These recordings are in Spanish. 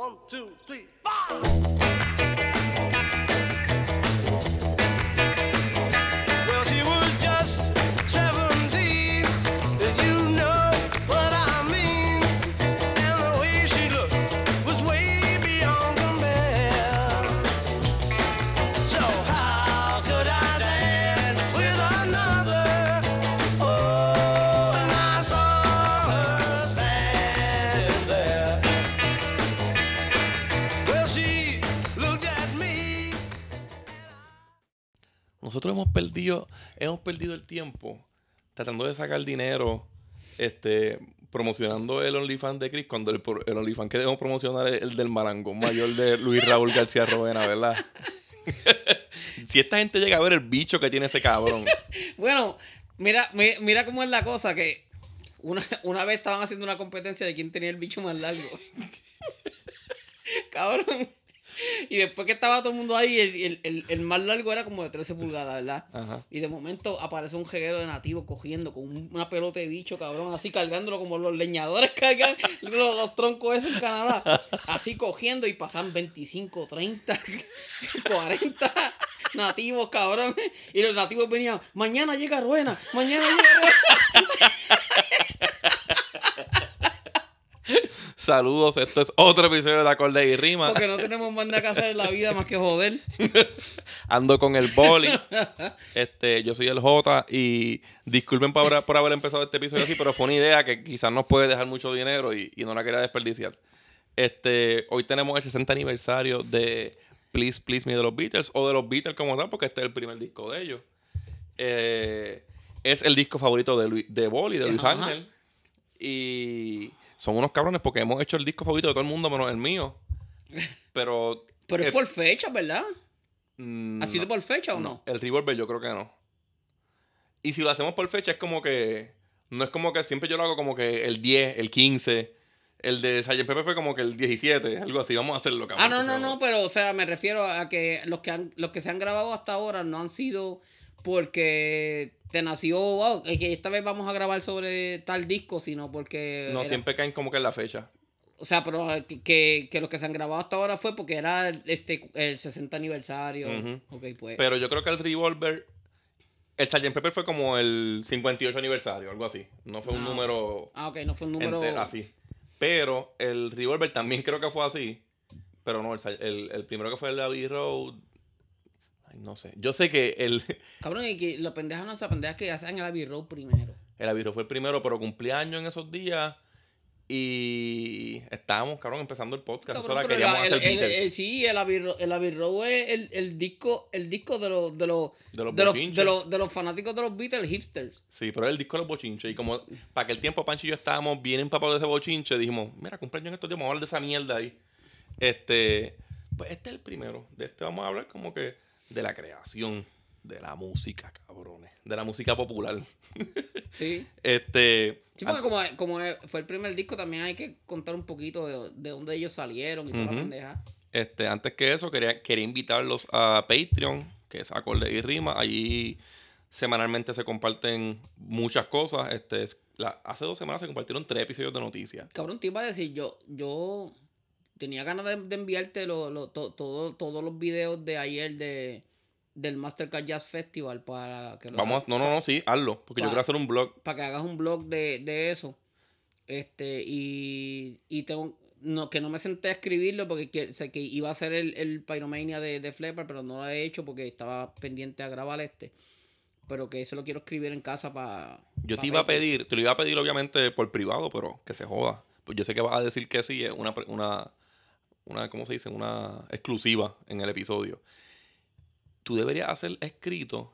One, two, three, four. Nosotros hemos perdido, hemos perdido el tiempo tratando de sacar dinero, este, promocionando el OnlyFans de Chris, cuando el, el OnlyFans que debemos promocionar es el del marangón mayor de Luis Raúl García Rovena, ¿verdad? si esta gente llega a ver el bicho que tiene ese cabrón. Bueno, mira, mi- mira cómo es la cosa, que una, una vez estaban haciendo una competencia de quién tenía el bicho más largo. Cabrón. Y después que estaba todo el mundo ahí, el, el- el- el más largo era como de 13 pulgadas, ¿verdad? Ajá. Y de momento aparece un jeguero de nativo cogiendo con un- una pelota de bicho, cabrón, así cargándolo como los leñadores cargan los, los troncos esos en Canadá. Así cogiendo y pasan 25, 30, 40 nativos, cabrón. Y los nativos venían, mañana llega Ruena, mañana llega Ruena. Saludos, esto es otro episodio de Acorde y Rima. Porque no tenemos más nada que hacer en la vida más que joder. Ando con el boli. Este, yo soy el J y disculpen por, haber- por haber empezado este episodio así, pero fue una idea que quizás nos puede dejar mucho dinero y, y no la quería desperdiciar. Este, hoy tenemos el 60 aniversario de Please Please Me de los Beatles o de los Beatles como tal, porque este es el primer disco de ellos. Eh, es el disco favorito de, Luis- de Boli, de Luis. Ángel. Y son unos cabrones porque hemos hecho el disco favorito de todo el mundo menos el mío. Pero. Pero eh, es por fecha, ¿verdad? mm, ¿Ha sido no. por fecha o no? El Revolver yo creo que no. Y si lo hacemos por fecha es como que... No es como que siempre yo lo hago como que el 10, el 15. El de Sgt. Pepe fue como que el 17, algo así. Vamos a hacerlo, cabrón. Ah, no, no, no, pero o sea, me refiero a que los que han, los que se han grabado hasta ahora no han sido porque te nació, wow, es que esta vez vamos a grabar sobre tal disco, sino porque No, era- siempre caen como que en la fecha. o sea, pero eh, que, que, los que se han grabado hasta ahora fue porque era este el 60 aniversario. Ujú. Ok, pues. Pero yo creo que el Revolver... El Sgt. Pepper fue como el 58 aniversario, algo así. No fue un Ah. número ah, ok, no fue un número entero así. Pero el Revolver también creo que fue así. Pero no, el, el- el primero que fue el de Abbey Road... No sé. Yo sé que el... Cabrón, y que los pendejos no se pendejas que hacen el Abbey Road primero. El Abbey fue el primero, pero cumplí años en esos días. Y estábamos, cabrón, empezando el podcast. Cabrón, pero queríamos el- hacer el- el- sí, el Abbey Road, el Abbey Road es el, el disco, el disco de los de los De los de los, bochinches. de los, de los fanáticos de los Beatles hipsters. Sí, pero era el disco de los bochinches. Y como para aquel tiempo Pancho y yo estábamos bien empapados de ese bochinche, dijimos, mira, cumpleaños en estos días, vamos a hablar de esa mierda ahí. Este, pues este es el primero. De este vamos a hablar como que de la creación de la música, cabrones. De la música popular. Sí. Este. Sí, porque como, como fue el primer disco, también hay que contar un poquito de, de dónde ellos salieron y toda la Ujú. pendeja. Este, antes que eso, quería, quería invitarlos a Patreon, que es Acorde y Rima. Allí semanalmente se comparten muchas cosas. Este, es- la- hace dos semanas se compartieron tres episodios de noticias. Cabrón, te iba a decir, yo, yo tenía ganas de, de enviarte lo, lo- to- todo- todos los videos de ayer de, del Mastercard Jazz Festival para que lo Vamos, a- no, no, no, sí, hazlo, porque yo quiero hacer un blog. para que hagas un blog de, de eso. Este, y, y tengo, no, que no me senté a escribirlo porque que, sé que iba a ser el, el Pyromania de, de Flepper, pero no lo he hecho porque estaba pendiente a grabar este. Pero que eso lo quiero escribir en casa para. Yo te iba a pedir, te lo iba a pedir obviamente por privado, pero que se joda. Pues yo sé que vas a decir que sí, es una, una, una, ¿cómo se dice? Una exclusiva en el episodio. Tú deberías hacer escrito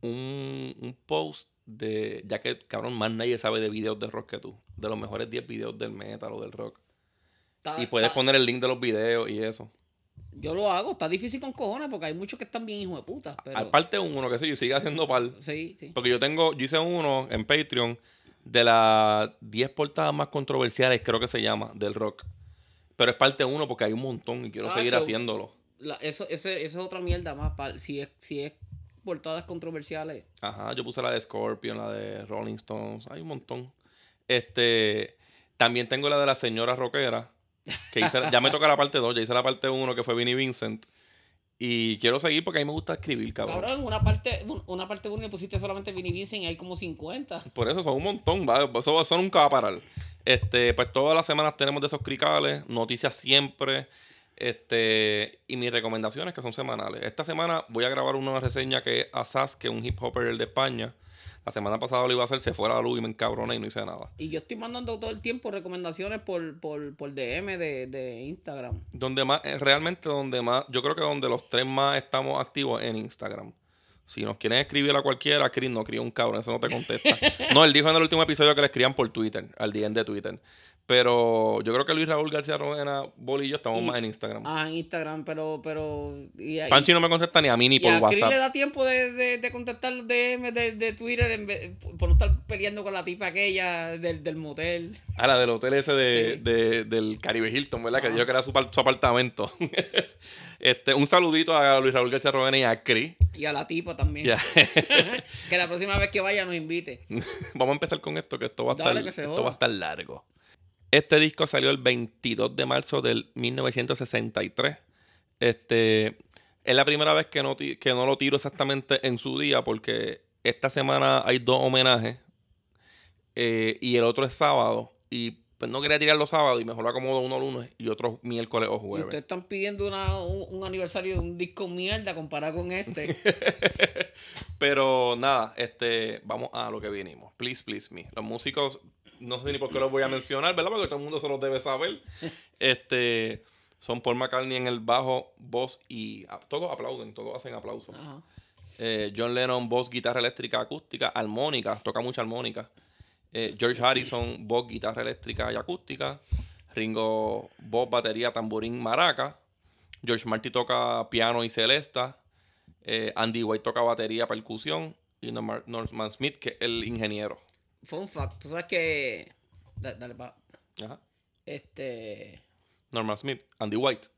un, un post de, ya que cabrón, más nadie sabe de videos de rock que tú, de los mejores 10 videos del metal o del rock. Y puedes poner el link de los videos y eso. Yo lo hago, está difícil con cojones porque hay muchos que están bien hijos de puta. Pero, Aparte uno, que sé yo, sigue haciendo par. sí, sí. Porque yo tengo, yo hice uno en Patreon de las 10 portadas más controversiales, creo que se llama, del rock. Pero es parte uno porque hay un montón y quiero Ah, seguir so- haciéndolo. La- eso, ese, eso es otra mierda más. pa- si, es, si es portadas controversiales. Ajá, yo puse la de Scorpion, la de Rolling Stones, hay un montón. Este, también tengo la de la señora rockera, Que hice, ya me toca la parte 2, ya hice la parte 1 que fue Vinnie Vincent. Y quiero seguir porque a mí me gusta escribir, cabrón. Cabrón, una parte, un- una parte uno le pusiste solamente Vinnie Vincent y hay como 50. Por eso son un montón, ¿va? Eso, eso nunca va a parar. Este, pues todas las semanas tenemos de esos cricales, noticias siempre. Este, y mis recomendaciones que son semanales. Esta semana voy a grabar una reseña que es Asas, que es un hip hopper de España. La semana pasada lo iba a hacer, se fue a la luz y me encabroné y no hice nada. Y yo estoy mandando todo el tiempo recomendaciones por, por, por DM de, de Instagram. Donde más, eh, realmente donde más, yo creo que donde los tres más estamos activos en Instagram. Si nos quieren escribir a cualquiera, Chris no cría un cabrón, eso no te contesta. no, él dijo en el último episodio que le escriban por Twitter, al DM de Twitter. Pero yo creo que Luis Raúl García Rovena, Boli y yo estamos Y- más en Instagram. Ah, en Instagram, pero, pero. Y, y- Panchi no me contesta ni a mí ni por a Chris WhatsApp. le da tiempo de, de, de contestar los DM de, de Twitter en vez- por no estar peleando con la tipa aquella del, del motel. Ah, la del hotel ese de, Sí. del Caribe Hilton, ¿verdad? Que Ah. dijo que era su, su apartamento. este, un saludito a Luis Raúl García Rovena y a Chris. Y a la tipa también. Que la próxima vez que vaya nos invite. Vamos a empezar con esto, que esto va a Dale, estar, esto va a estar largo. Este disco salió el 22 de marzo del 1963. Este, es la primera vez que no, que no lo tiro exactamente en su día porque esta semana hay dos homenajes eh, y el otro es sábado y pues no quería tirar los sábados y mejor lo acomodo uno lunes y otro miércoles o jueves. ustedes están pidiendo una, un, un aniversario de un disco mierda comparado con este. Pero nada, este, vamos a lo que vinimos. Please, please me. Los músicos, no sé ni por qué los voy a mencionar, ¿verdad? Porque todo el mundo se los debe saber. Este, son Paul McCartney en el bajo, voz y a- todos aplauden, todos hacen aplausos. Ajá. Eh, John Lennon, voz, guitarra eléctrica, acústica, armónica, toca mucha armónica. Eh, George Harrison, voz, guitarra eléctrica y acústica. Ringo, voz, batería, tamborín, maraca. George Martin toca piano y celesta. Eh, Andy White toca batería, percusión. Y Norma- Norman Smith, que es el ingeniero. Fun fact, tú sabes que. da- Dale, pa. Ajá. Este. Norman Smith, Andy White.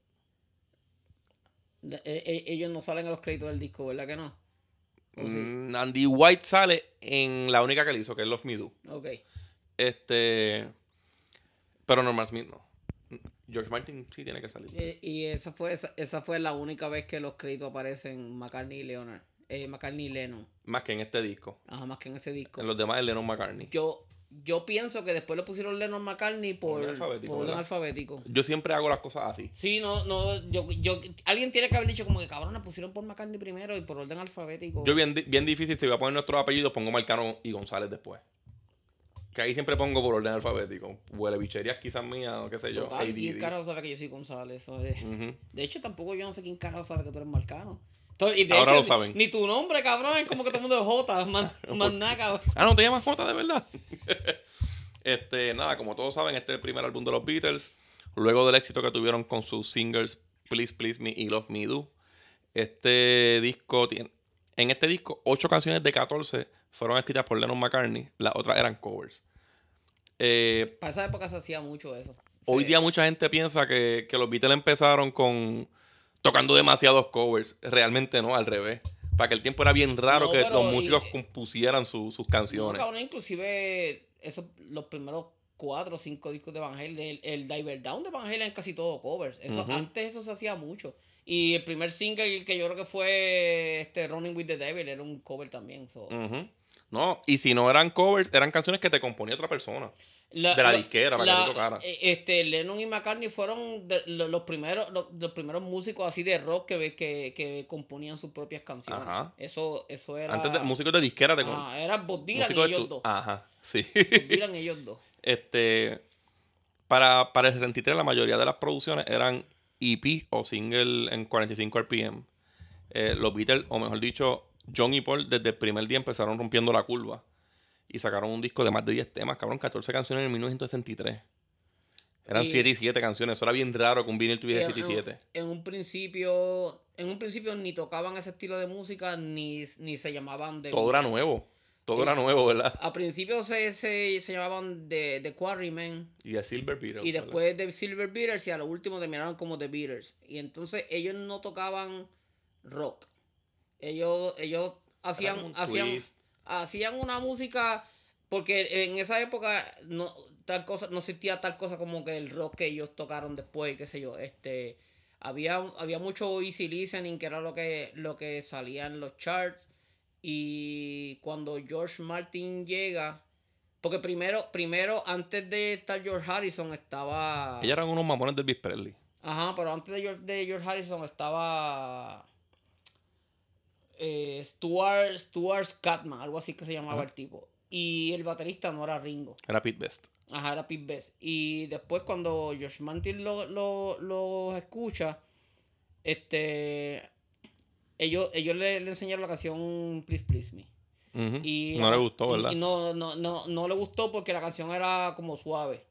de- e- e- ellos no salen a los créditos del disco, ¿verdad que no? Mm, Andy White sale en la única que le hizo, que es Love Me Do. Ok. Este. Pero Norman Smith no. George Martin sí tiene que salir. Eh, y esa fue, esa, esa fue la única vez que los créditos aparecen McCartney y Leonard. Eh, McCartney y Lennon. Más que en este disco. Ajá, más que en ese disco. En los demás es Lennon McCartney. Yo, yo pienso que después le pusieron Lennon McCartney por, Orden alfabético. Yo siempre hago las cosas así. Sí, no, no, yo, yo, alguien tiene que haber dicho como que cabrón, le pusieron por McCartney primero y por orden alfabético. Yo bien, bien difícil, si voy a poner nuestros apellidos, pongo Marcano y González después. Que ahí siempre pongo por orden alfabético. Huele bicherías quizás mías o qué sé yo. Total. ¿quién carajo sabe que yo soy González? Es- Ujú. De hecho, tampoco yo no sé quién carajo sabe que tú eres Marcano. To- y de Ahora hecho, lo saben. Ni, ni tu nombre, cabrón, es como que todo el mundo es J, más, más nada, cabrón. Ah, no, te llamas J de verdad. este, nada, como todos saben, este es el primer álbum de los Beatles. Luego del éxito que tuvieron con sus singles Please Please Me y Love Me Do. Este disco tiene. En este disco, 8 canciones de 14 fueron escritas por Lennon McCartney. Las otras eran covers. Eh, Para esa época se hacía mucho eso. Hoy Sí. día mucha gente piensa que, que los Beatles empezaron con tocando demasiados covers. Realmente no, al revés. Para que el tiempo era bien raro No, que los y- músicos compusieran su- sus No, canciones. cabrón, inclusive esos, los primeros cuatro o cinco discos de Van Halen, el, el Diver Down de Van Halen es casi todo covers. Eso. Antes eso se hacía mucho. Y el primer single que yo creo que fue este Running with the Devil era un cover también. so. No, y si no eran covers, eran canciones que te componía otra persona. De la disquera, para que te tocara. eh, Este, Lennon y McCartney fueron de- lo- los, primeros, los, los primeros músicos así de rock que, que, que componían sus propias canciones. Ajá. Eso, eso era. Antes de músicos de disquera te Ajá, era Bob Dylan y ellos tu- dos. Ajá, sí. Bob Dylan y ellos dos. este para, para el 63 la mayoría de las producciones eran EP o single en 45 RPM. Eh, los Beatles, o mejor dicho, John y Paul desde el primer día empezaron rompiendo la curva y sacaron un disco de más de 10 temas, cabrón, 14 canciones en 1963. Eran Y- 7 y 7 canciones, eso era bien raro que un vinil tuviera en, 7 y 7. en- un principio en un principio ni tocaban ese estilo de música ni, ni se llamaban de Todo era nuevo, todo era nuevo, ¿verdad? a principio se, se, se llamaban de, de Quarrymen Y de Silver Beatles. y después de Silver Beaters y a lo último terminaron como The Beaters y entonces ellos no tocaban rock ellos ellos hacían hacían twist. Hacían una música porque en esa época no tal cosa, no existía tal cosa como que el rock que ellos tocaron después, qué sé yo, este había, había mucho easy listening que era lo que lo que salía en los charts y cuando George Martin llega porque primero primero antes de estar George Harrison estaba Ellos eran unos mamones del Elvis Presley. Ajá, pero antes de George, de George Harrison estaba eh, Stuart, Stuart Scatman, algo así que se llamaba el tipo. Y el baterista no era Ringo. Era Pete Best. Ajá, era Pete Best. Y después cuando George Martin lo, lo, lo escucha, este ellos, ellos le, le enseñaron la canción Please Please Me. Y no la- le gustó, ¿verdad? y no, no, no, no le gustó porque la canción era como suave.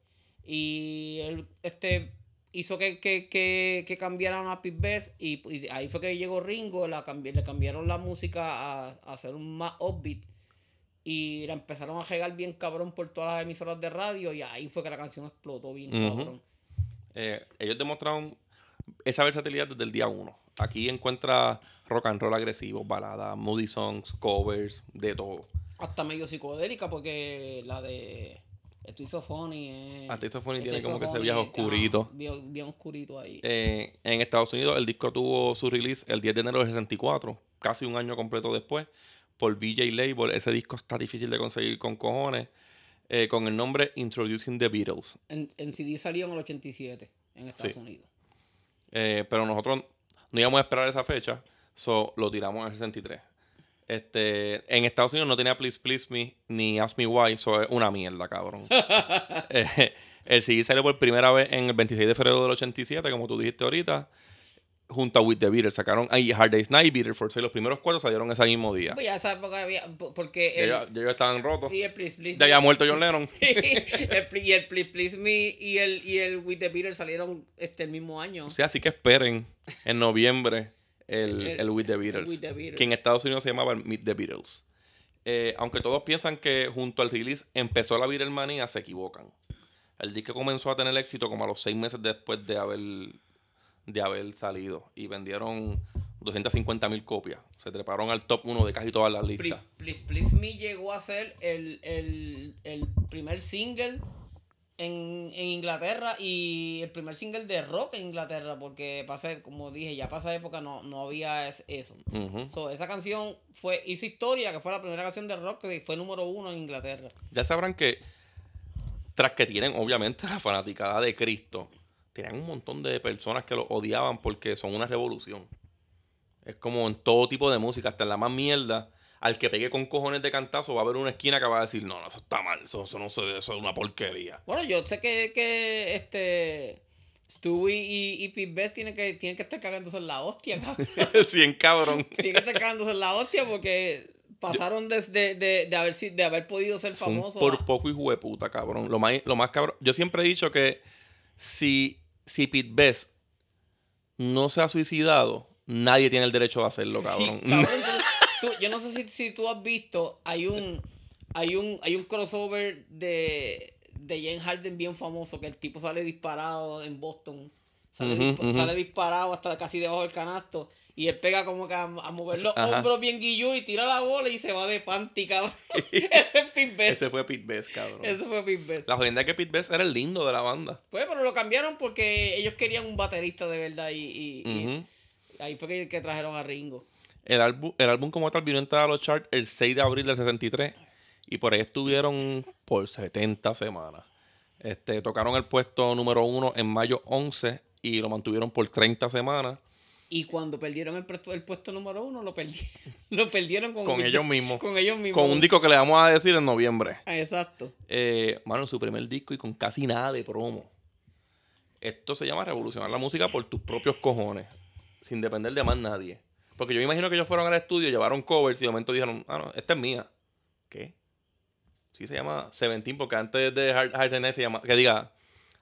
Y él este, hizo que, que, que, que cambiaran a Pete Best y, y ahí fue que llegó Ringo, la cambi- le cambiaron la música a, a hacer un más upbeat. Y la empezaron a regar bien cabrón por todas las emisoras de radio y ahí fue que la canción explotó bien cabrón. Eh, ellos demostraron esa versatilidad desde el día uno. Aquí encuentra rock and roll agresivo, baladas, moody songs, covers, de todo. Hasta medio psicodélica porque la de Estoy Funny It's So Funny tiene como que ese viaje ajá, oscurito. bien, bien oscurito ahí. Eh, en Estados Unidos el disco tuvo su release el 10 de enero del 64, casi un año completo después, por VJ Label. Ese disco está difícil de conseguir con cojones, eh, con el nombre Introducing the Beatles. En, en CD salió en el 87 en Estados Sí. Unidos. Eh, pero nosotros no íbamos a esperar esa fecha, so lo tiramos en el 63. Este, en Estados Unidos no tenía Please Please Me ni Ask Me Why, so es una mierda, cabrón. Eh, el CD salió por primera vez en el 26 de febrero del 87, como tú dijiste ahorita, junto a With the Beatles. Sacaron ahí Hard Day's Night, Beatles for Sale. Los primeros cuatro salieron ese mismo día. Pues ya esa época había. po- Porque. El, ya estaban rotos. y el Please Please Ya había muerto John Lennon. el, y el Please Please Me y el, y el With the Beatles salieron este el mismo año. O sea, así que esperen en noviembre el, El- el With the Beatles. With the Beatles. Que en Estados Unidos se llamaba el Meet the Beatles. Eh, aunque todos piensan que junto al release empezó la Beatlemanía, se equivocan. El disco comenzó a tener éxito como a los seis meses después de haber, de haber salido. Y vendieron 250 mil copias. Se treparon al top 1 de casi todas las Please, listas. Please Please Me llegó a ser el, el, el primer single en, en Inglaterra y el primer single de rock en Inglaterra, porque pasa, como dije, ya pasa época no, no había es- eso. Ujú. So, esa canción fue, hizo historia, que fue la primera canción de rock que fue número uno en Inglaterra. Ya sabrán que, tras que tienen obviamente la fanaticada de Cristo, tenían un montón de personas que lo odiaban porque son una revolución. Es como en todo tipo de música, hasta en la más mierda. Al que pegue con cojones de cantazo va a haber una esquina que va a decir, no, no, eso está mal, eso, eso no eso es una porquería. Bueno, yo sé que, que este Stewie y, y Pete Best tienen que, tienen que estar cagándose en la hostia, cabrón. sí, en cabrón. tienen que estar cagándose en la hostia porque pasaron desde de, de, haber, de haber podido ser famosos. por a- poco hijo de puta, cabrón. Lo más, lo más cabrón. Yo siempre he dicho que si, si Pete Best no se ha suicidado, nadie tiene el derecho de hacerlo, Sí, cabrón. Tú- yo no sé si, si tú has visto, hay un, hay un, hay un crossover de, de James Harden bien famoso, que el tipo sale disparado en Boston. Sale, disparado hasta casi debajo del canasto. Y él pega como que a, a mover los Ajá. hombros bien guillú y tira la bola y se va de panty, cabrón. Ese es Pete Best. Ese fue Pete Best, cabrón. Ese fue Pete Best. La jodienda es que Pete Best era el lindo de la banda. Pues, pero lo cambiaron porque ellos querían un baterista de verdad y, y- y Ujú. ahí fue que, que trajeron a Ringo. El álbum, el álbum como tal vino a entrar a los charts el 6 de abril del 63 y por ahí estuvieron por 70 semanas. Este, tocaron el puesto número uno en mayo 11 y lo mantuvieron por 30 semanas Y cuando perdieron el, puesto- el puesto número uno, lo, perdi- lo perdieron con, ellos mismos. Con ellos mismos. Con un disco que le vamos a decir en noviembre. Ah, Exacto. Eh, mano, su primer disco y con casi nada de promo. Esto se llama revolucionar la música por tus propios cojones, sin depender de más nadie. Porque yo me imagino que ellos fueron al estudio, llevaron covers y de momento dijeron, ah, no, esta es mía. ¿Qué? Sí, se llama Seventeen, porque antes de Hard, Hard Night se llama, que diga,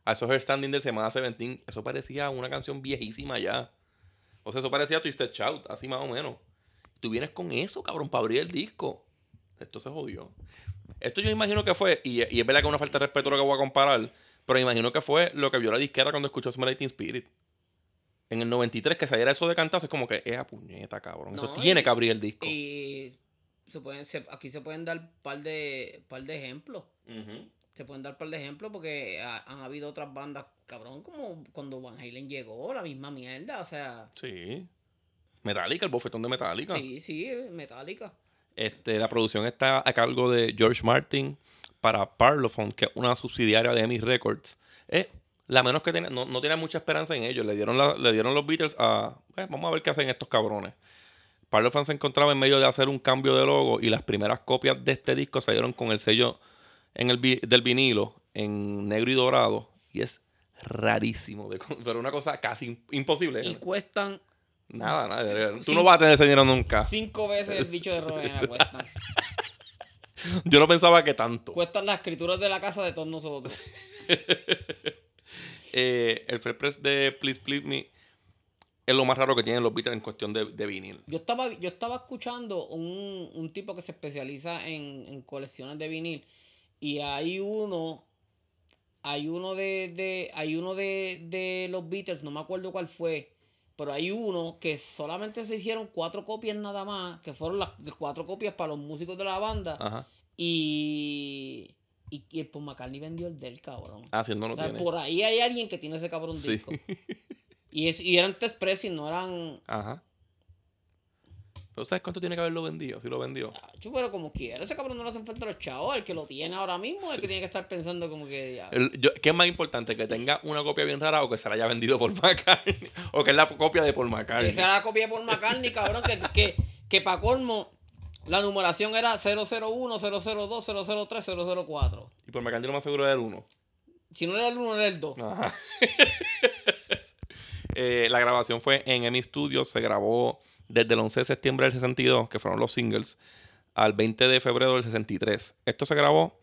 a esos Her Standing There se llamaba Seventeen. Eso parecía una canción viejísima ya. O sea, eso parecía Twisted Shout, así más o menos. Tú vienes con eso, cabrón, para abrir el disco. Esto se jodió. Esto yo imagino que fue, y, es verdad que es una falta de respeto lo que voy a comparar, pero imagino que fue lo que vio la disquera cuando escuchó Smell Spirit. En el 93, que saliera eso de cantazo, es como que, a puñeta, cabrón. Esto No, tiene y- que abrir el disco. Y se pueden, se- aquí se pueden dar par de, par de ejemplos. Se pueden dar par de ejemplos porque ha- han habido otras bandas, cabrón, como cuando Van Halen llegó, la misma mierda, o sea, Sí. Metallica, el bofetón de Metallica. sí, sí, Metallica. Este, la producción está a cargo de George Martin para Parlophone, que es una subsidiaria de EMI Records. Es la menos que tiene, no, no tiene mucha esperanza en ellos. Le dieron, la- le dieron los Beatles a. eh, vamos a ver qué hacen estos cabrones. Parlophone se encontraba en medio de hacer un cambio de logo y las primeras copias de este disco salieron con el sello en el, vi- del vinilo en negro y dorado. Y es rarísimo, de pero una cosa casi im- imposible. Y cuestan Nada, nada. Tú Sí. no vas a tener ese dinero nunca. cinco veces el bicho de Rowena, cuestan. Yo no pensaba que tanto. Cuestan las escrituras de la casa de todos nosotros. Eh, el Fresh Press de Please Please Me es lo más raro que tienen los Beatles en cuestión de, de vinil. Yo estaba, yo estaba escuchando un, un tipo que se especializa en, en colecciones de vinil. Y hay uno. Hay uno de. de hay uno de, de los Beatles, no me acuerdo cuál fue. Pero hay uno que solamente se hicieron cuatro copias nada más. Que fueron las cuatro copias para los músicos de la banda. Ajá. Y. Y, y el Paul McCartney vendió el del cabrón. Ah, si no lo O sea, tiene. por ahí hay alguien que tiene ese cabrón Sí. disco. Y, es, y eran test pressing, no eran. Ajá. Pero ¿sabes cuánto tiene que haberlo vendido? Si lo vendió. Tacho, pero como quiera, ese cabrón no le hacen falta los chavos. El que lo tiene ahora mismo es el que tiene que estar pensando como que ya. El- yo- ¿Qué es más importante? ¿Que tenga una copia bien rara o que se la haya vendido por McCartney? o que es la copia de Paul McCartney. Que sea la copia por McCartney, cabrón. Que, que, que para colmo, la numeración era 001, 002, 003, 004. Y por McCartney lo más seguro era el 1. Si no era el 1, era el 2. Ajá. Eh, la grabación fue en EMI Studios. Se grabó desde el 11 de septiembre del 62, que fueron los singles, al 20 de febrero del 63. Esto se grabó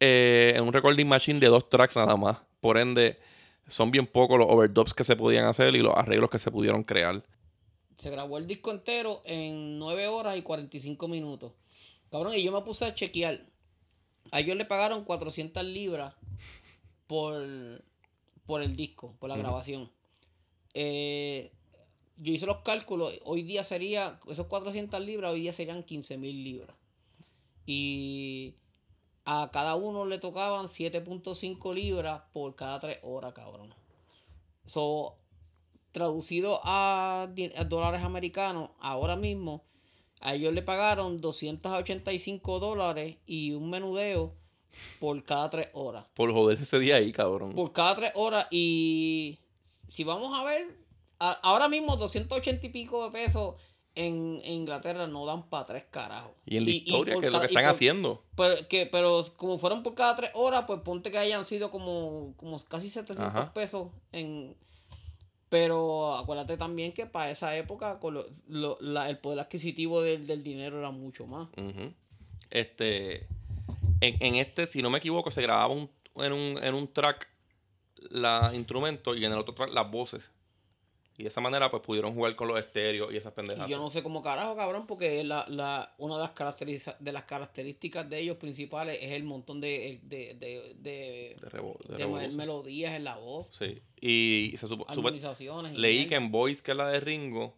eh, en un recording machine de dos tracks nada más. Por ende, son bien pocos los overdubs que se podían hacer y los arreglos que se pudieron crear. Se grabó el disco entero en 9 horas y 45 minutos. Cabrón, y yo me puse a chequear. A ellos le pagaron 400 libras por, por el disco, por la grabación. Eh, yo hice los cálculos. Hoy día sería, esos 400 libras, hoy día serían 15 mil libras. Y a cada uno le tocaban 7.5 libras por cada 3 horas, cabrón. So, traducido a, dólares americanos, ahora mismo, a ellos le pagaron 285 dólares y un menudeo por cada tres horas. Por joder ese día ahí, cabrón. Por cada tres horas y si vamos a ver, a- ahora mismo 280 y pico de pesos en, en Inglaterra no dan para tres carajos. y en la historia, que es lo que están por- haciendo. pero, que, pero como fueron por cada tres horas, pues ponte que hayan sido como, como casi 700 Ajá. pesos. en Pero acuérdate también que para esa época el poder adquisitivo del, del dinero era mucho más. Este. En, en este, si no me equivoco, se grababa un- en, un, en un track la instrumento y en el otro track las voces. Y de esa manera, pues pudieron jugar con los estéreos y esas pendejas. Y yo no sé cómo carajo, cabrón, porque la, la, una de las, caracteriza- de las características de ellos principales es el montón de, de, de, de, De rebo- de melodías en la voz, Sí. Y se supo- leí que en Voice, que es la de Ringo,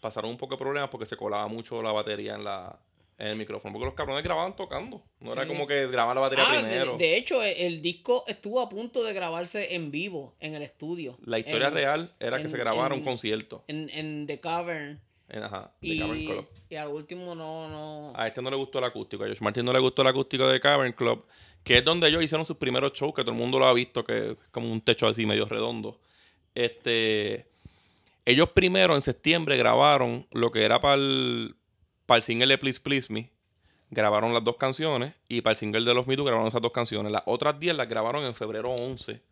pasaron un poco de problemas porque se colaba mucho la batería en la en el micrófono. Porque los cabrones grababan tocando. No era como que grababan la batería Ah, primero. De, hecho, e- el disco estuvo a punto de grabarse en vivo, en el estudio. la historia En- real era que se grabara un en- concierto. En, en The Cavern. Ajá, de Y, Cavern Club. y al último no, no. A este no le gustó el acústico. A Josh Martin no le gustó el acústico de Cavern Club, que es donde ellos hicieron sus primeros shows, que todo el mundo lo ha visto, que es como un techo así medio redondo. Este, ellos primero en septiembre grabaron lo que era para el, para el single de Please Please Me. Grabaron las dos canciones y para el single de Los Me Too grabaron esas dos canciones. Las otras 10 las grabaron en febrero 11,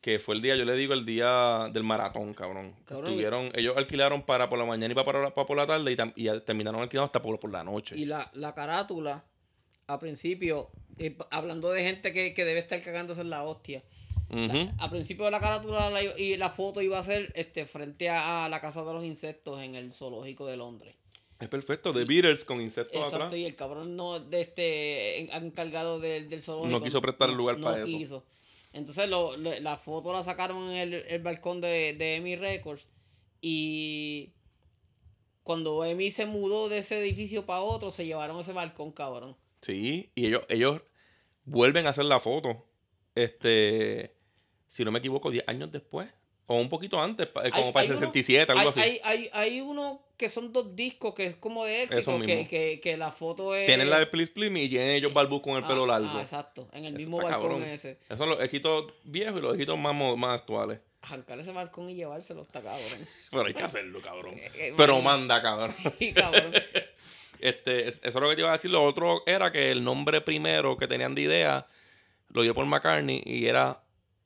que fue el día, yo le digo, el día del maratón, cabrón. Cabrón, y- Estuvieron, ellos alquilaron para por la mañana y para, para, para por la tarde y, terminaron alquilando hasta por, por la noche. Y la, la carátula, al principio, eh, hablando de gente que, que debe estar cagándose en la hostia. Ujú. Al principio de la carátula la- y la foto iba a ser este frente a, a la casa de los insectos en el zoológico de Londres. Es perfecto. The Beatles con insectos Exacto, atrás. y el cabrón no de este en- encargado del, del zoológico. No quiso prestar el lugar no para eso. quiso. Entonces lo, lo- la foto la sacaron en el, el balcón de, de EMI Records. Y cuando EMI se mudó de ese edificio para otro, se llevaron ese balcón, cabrón. Sí, y ellos, ellos vuelven a hacer la foto. Este, si no me equivoco, 10 años después. O un poquito antes, eh, como Hay- para el uno- 67, algo hay, así. Hay, hay, hay uno que son dos discos que es como de éxito, que, que, que la foto es... Tienen la de Please Please Me y tienen ellos Balbus con el Ah, pelo largo. ah, exacto, en el Eso mismo balcón cabrón. ese. Esos son los éxitos viejos y los éxitos más, más actuales. Arrancar ese balcón y llevárselo está cabrón. Pero hay que hacerlo, cabrón. Eh, Pero man. manda, cabrón. Cabrón. Este, es- eso es lo que te iba a decir. Lo otro era que el nombre primero que tenían de idea lo dio por McCartney y era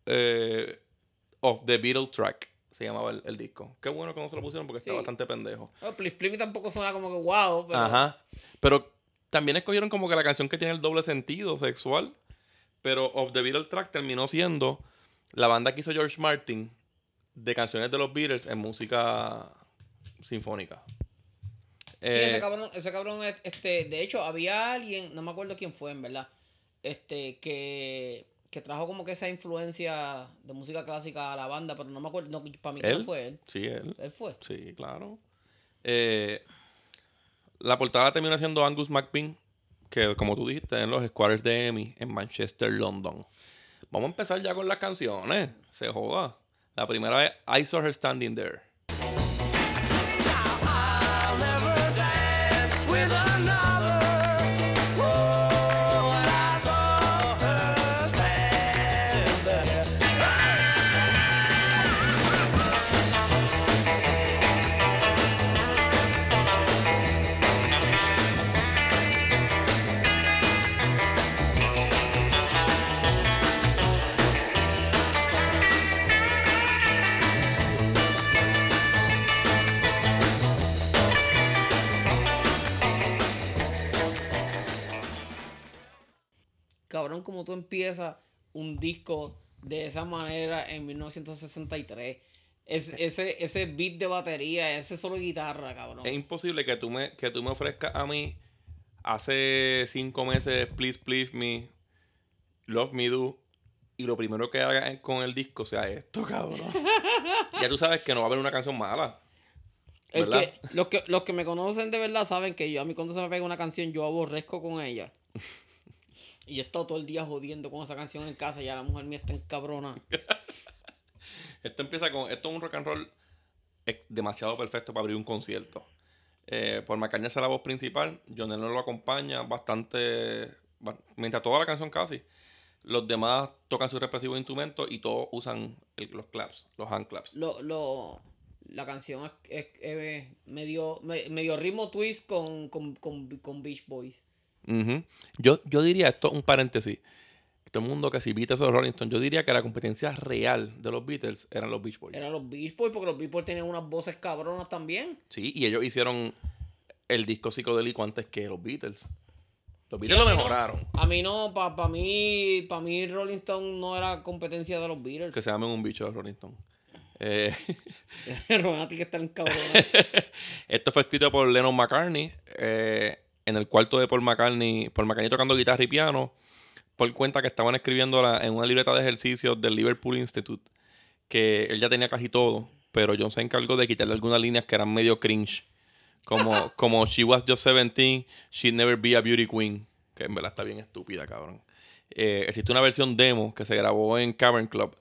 eh, Of the Beatles Track. Se llamaba el, el disco. Qué bueno que no se lo pusieron porque está Sí. bastante pendejo. No, Please Please Me tampoco suena como que wow, pero... Ajá. Pero también escogieron como que la canción que tiene el doble sentido sexual. Pero Of the Beatles Track terminó siendo la banda que hizo George Martin de canciones de los Beatles en música sinfónica. Sí, Eh, ese cabrón, ese cabrón, es- este, de hecho, había alguien, no me acuerdo quién fue, en verdad, este, que, que trajo como que esa influencia de música clásica a la banda, pero no me acuerdo, no, para mí ¿Él? no fue él. Sí, él. Él fue. Sí, claro. Eh, la portada termina siendo Angus McBean, que como tú dijiste, en los Squares de Emmy en Manchester, London. Vamos a empezar ya con las canciones. Se joda. La primera es I Saw Her Standing There. Cabrón, como tú empiezas un disco de esa manera en 1963. Es, ese, ese beat de batería, ese solo guitarra, cabrón. Es imposible que tú me, que tú me ofrezcas a mí hace cinco meses Please Please Me, Love Me Do, y lo primero que haga con el disco sea esto, cabrón. ya tú sabes que no va a haber una canción mala. El los, que, los que me conocen de verdad saben que yo a mí cuando se me pega una canción yo aborrezco con ella. y yo he estado todo el día jodiendo con esa canción en casa y ya la mujer mía está encabrona. Esto empieza con. Esto es un rock and roll demasiado perfecto para abrir un concierto. Eh, por McCartney es la voz principal. John Lennon lo acompaña bastante. ba- Mientras toda la canción casi. Los demás tocan sus respectivos instrumentos y todos usan el- los claps, los hand claps. Lo, lo, la canción es, es- es medio, me- medio ritmo twist con, con, con, con Beach Boys. Ujú. yo, yo diría, esto es un paréntesis. Todo el mundo que si Beatles o Rolling Stone, yo diría que la competencia real de los Beatles eran los Beach Boys. Eran los Beach Boys porque los Beach Boys tenían unas voces cabronas también. Sí, y ellos hicieron el disco psicodélico antes que los Beatles. Los Beatles lo no- mejoraron. a mí no, para pa mí, para mí Rolling Stone no era competencia de los Beatles. Que se llamen un bicho de Rolling Stone. Eh, Ronati que está en cabrona. esto fue escrito por Lennon McCartney. eh, en el cuarto de Paul McCartney. Paul McCartney tocando guitarra y piano. Paul cuenta que estaban escribiéndola en una libreta de ejercicios del Liverpool Institute. Que él ya tenía casi todo. Pero John se encargó de quitarle algunas líneas que eran medio cringe. Como, como She was just 17, she'd never be a beauty queen. Que en verdad está bien estúpida, cabrón. Eh, existe una versión demo que se grabó en Cavern Club.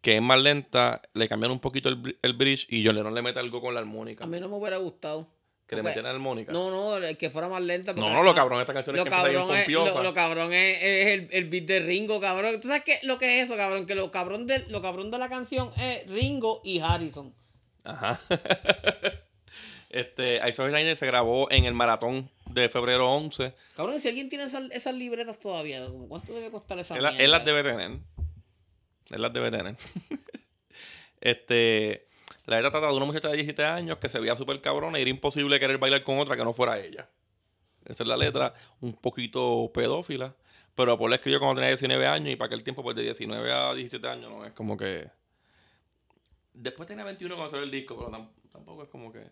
Que es más lenta. Le cambiaron un poquito el bridge. Y John Lennon le mete algo con la armónica. A mí no me hubiera gustado. Que le metieran armónica. No, no, el que fuera más lenta. No, no, lo cabrón esta canción es que cabrón es, lo, lo cabrón es, es el, el beat de Ringo, cabrón. ¿Tú sabes qué, lo que es eso, cabrón? Que lo cabrón de, lo cabrón de la canción es Ringo y Harrison. Ajá. este, I Saw Standing se grabó en el maratón de febrero 11. Cabrón, si alguien tiene esas, esas libretas todavía, ¿cuánto debe costar esa Él, mierda? él las debe tener. Él las debe tener. este, la letra trata de una muchacha de 17 años que se veía súper cabrona y era imposible querer bailar con otra que no fuera ella. Esa es la letra, un poquito pedófila. Pero Paul la escribió cuando tenía 19 años y para aquel tiempo, pues de 19 a 17 años, no es como que. Después tenía 21 cuando salió el disco, pero tam- tampoco es como que.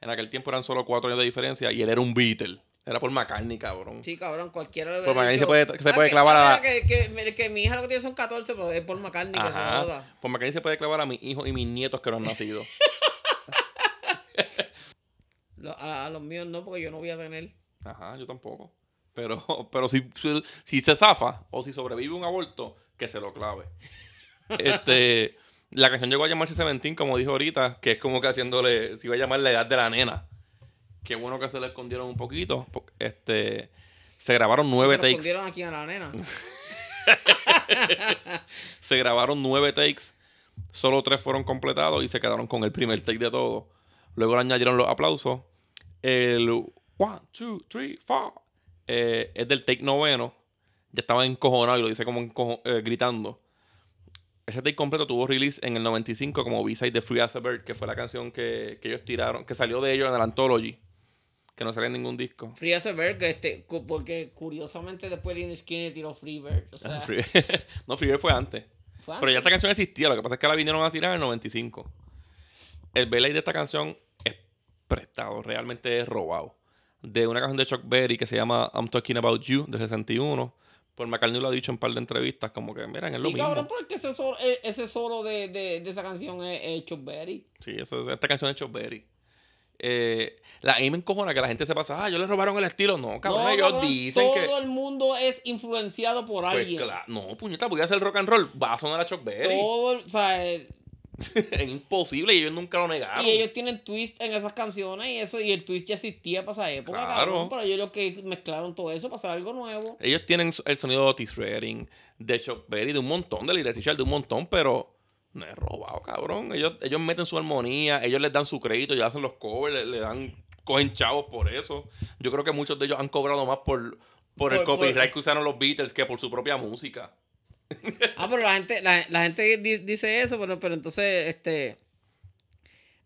En aquel tiempo eran solo 4 años de diferencia y él era un Beatle. Era por McCartney, cabrón. Sí, cabrón, cualquiera le Por McCartney se puede- se "Ah, puede que- clavar ah, a- que, que, que mi hija lo que tiene son 14, pero es por McCartney que se Ajá. joda. Por McCartney se puede clavar a mis hijos y mis nietos que no han nacido. Lo- A, a los míos no, porque yo no voy a tener. Ajá, yo tampoco. Pero, pero si, si, si se zafa o si sobrevive un aborto, que se lo clave. Este, la canción llegó a llamarse Seventeen, como dijo ahorita, que es como que haciéndole, se iba a llamar la edad de la nena. Qué bueno que se le escondieron un poquito. po- Este, se grabaron nueve Se takes. escondieron aquí a la nena. Se grabaron nueve takes, solo tres fueron completados y se quedaron con el primer take de todo. Luego le añadieron los aplausos. El one, two, three, four eh, es del take noveno. Ya estaba encojonado y lo dice como encojo- eh, gritando. Ese take completo tuvo release en el 95 como B-side de Free As a Bird, que fue la canción que, que ellos tiraron, que salió de ellos en el Anthology, que no sale en ningún disco. Free as a Bird, este, porque curiosamente después Lynyrd Skinner tiró Free Bird. O sea, Free- no, Free Bird fue antes. fue Pero ya antes. esta canción existía, lo que pasa es que la vinieron a tirar en el 95. El belay de esta canción es prestado, realmente es robado. De una canción de Chuck Berry que se llama I'm Talking About You, del 61. Por McCartney lo ha dicho en un par de entrevistas, como que, miren, es lo Y mismo. cabrón, porque ese solo, eh, ese solo de, de, de esa canción es, es Chuck Berry. Sí, eso es, esta canción de Chuck Berry. Eh, la a mí me encojona que la gente se pasa, ah, yo le robaron el estilo. No, cabrón, No, ellos cabrón, dicen todo que. el mundo es influenciado por Pues alguien. claro, no, puñeta, voy a hacer rock and roll. Va a sonar a Chuck Berry. Todo, el- o sea, es imposible y ellos nunca lo negaron. y ellos tienen twist en esas canciones y eso, y el twist ya existía para esa época, Claro. cabrón, pero ellos lo que mezclaron todo eso para hacer algo nuevo. Ellos tienen el sonido de Otis Redding, de Chuck Berry, de un montón, de Little Richard, de un montón, pero no es robado, cabrón. Ellos, ellos meten su armonía, ellos les dan su crédito, ellos hacen los covers, le, le dan, cogen chavos por eso. Yo creo que muchos de ellos han cobrado más por, por, el por- copyright que usaron los Beatles que por su propia música. Ah, pero la gente, la, la gente di- dice eso, pero, pero entonces, este.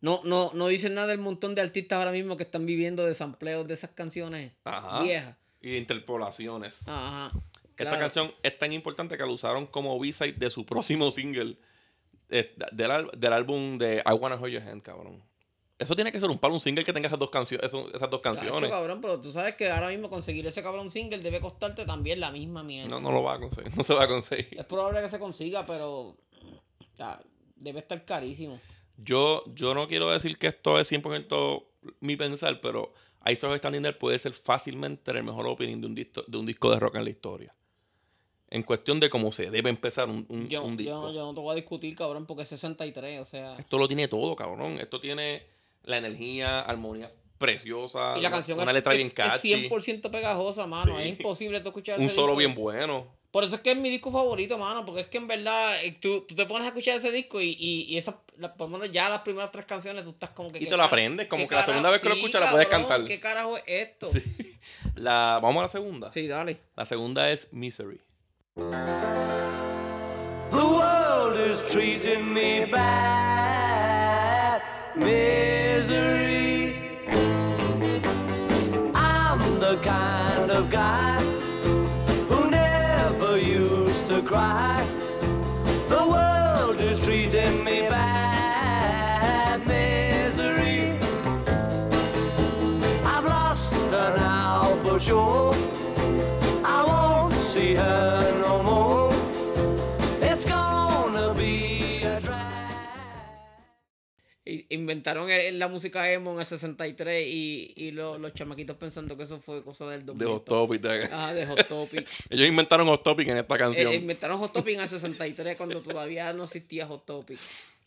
No, no, no dicen nada del montón de artistas ahora mismo que están viviendo de sampleos de esas canciones Ajá. viejas. Y de interpolaciones. Ajá. Esta claro. canción es tan importante que la usaron como B-side de su próximo single eh, del, del álbum de I Wanna Hold Your Hand, cabrón. Eso tiene que ser un palo, un single que tenga esas dos, canciones esas dos Chacho, canciones. cabrón, pero tú sabes que ahora mismo conseguir ese cabrón single debe costarte también la misma mierda. No, no lo va a conseguir, no se va a conseguir. Es probable que se consiga, pero ya, debe estar carísimo. Yo, yo no quiero decir que esto es 100% mi pensar, pero Ice of Standing puede ser fácilmente el mejor opening de un, disco, de un disco de rock en la historia. En cuestión de cómo se debe empezar un, un- Yo, un yo, disco. no- yo no te voy a discutir, cabrón, porque es 63, o sea. Esto lo tiene todo, cabrón. Esto tiene la energía, armonía preciosa, Y la canción una es, letra es- bien es catchy, 100% pegajosa, mano. Sí. Es imposible tú escuchar un solo disco. bien bueno. Por eso es que es mi disco favorito, mano. Porque es que en verdad eh, tú, tú te pones a escuchar ese disco y, y, y esas, la- por lo menos ya las primeras tres canciones tú estás como que. Y ¿qué te lo aprendes, como que la segunda vez que lo escuchas la puedes cantar. ¿Qué carajo es esto? Sí. La, vamos a la segunda. Sí, dale. La segunda es Misery. The world is treating me bad. Misery. I'm the kind of guy Inventaron el- la música emo en el 63 y, y lo- los chamaquitos pensando que eso fue cosa del 2000. De Hot Topic. Ah, de Hot Topic. Ellos inventaron Hot Topic en esta canción. Eh, inventaron Hot Topic en el 63 cuando todavía no existía Hot Topic.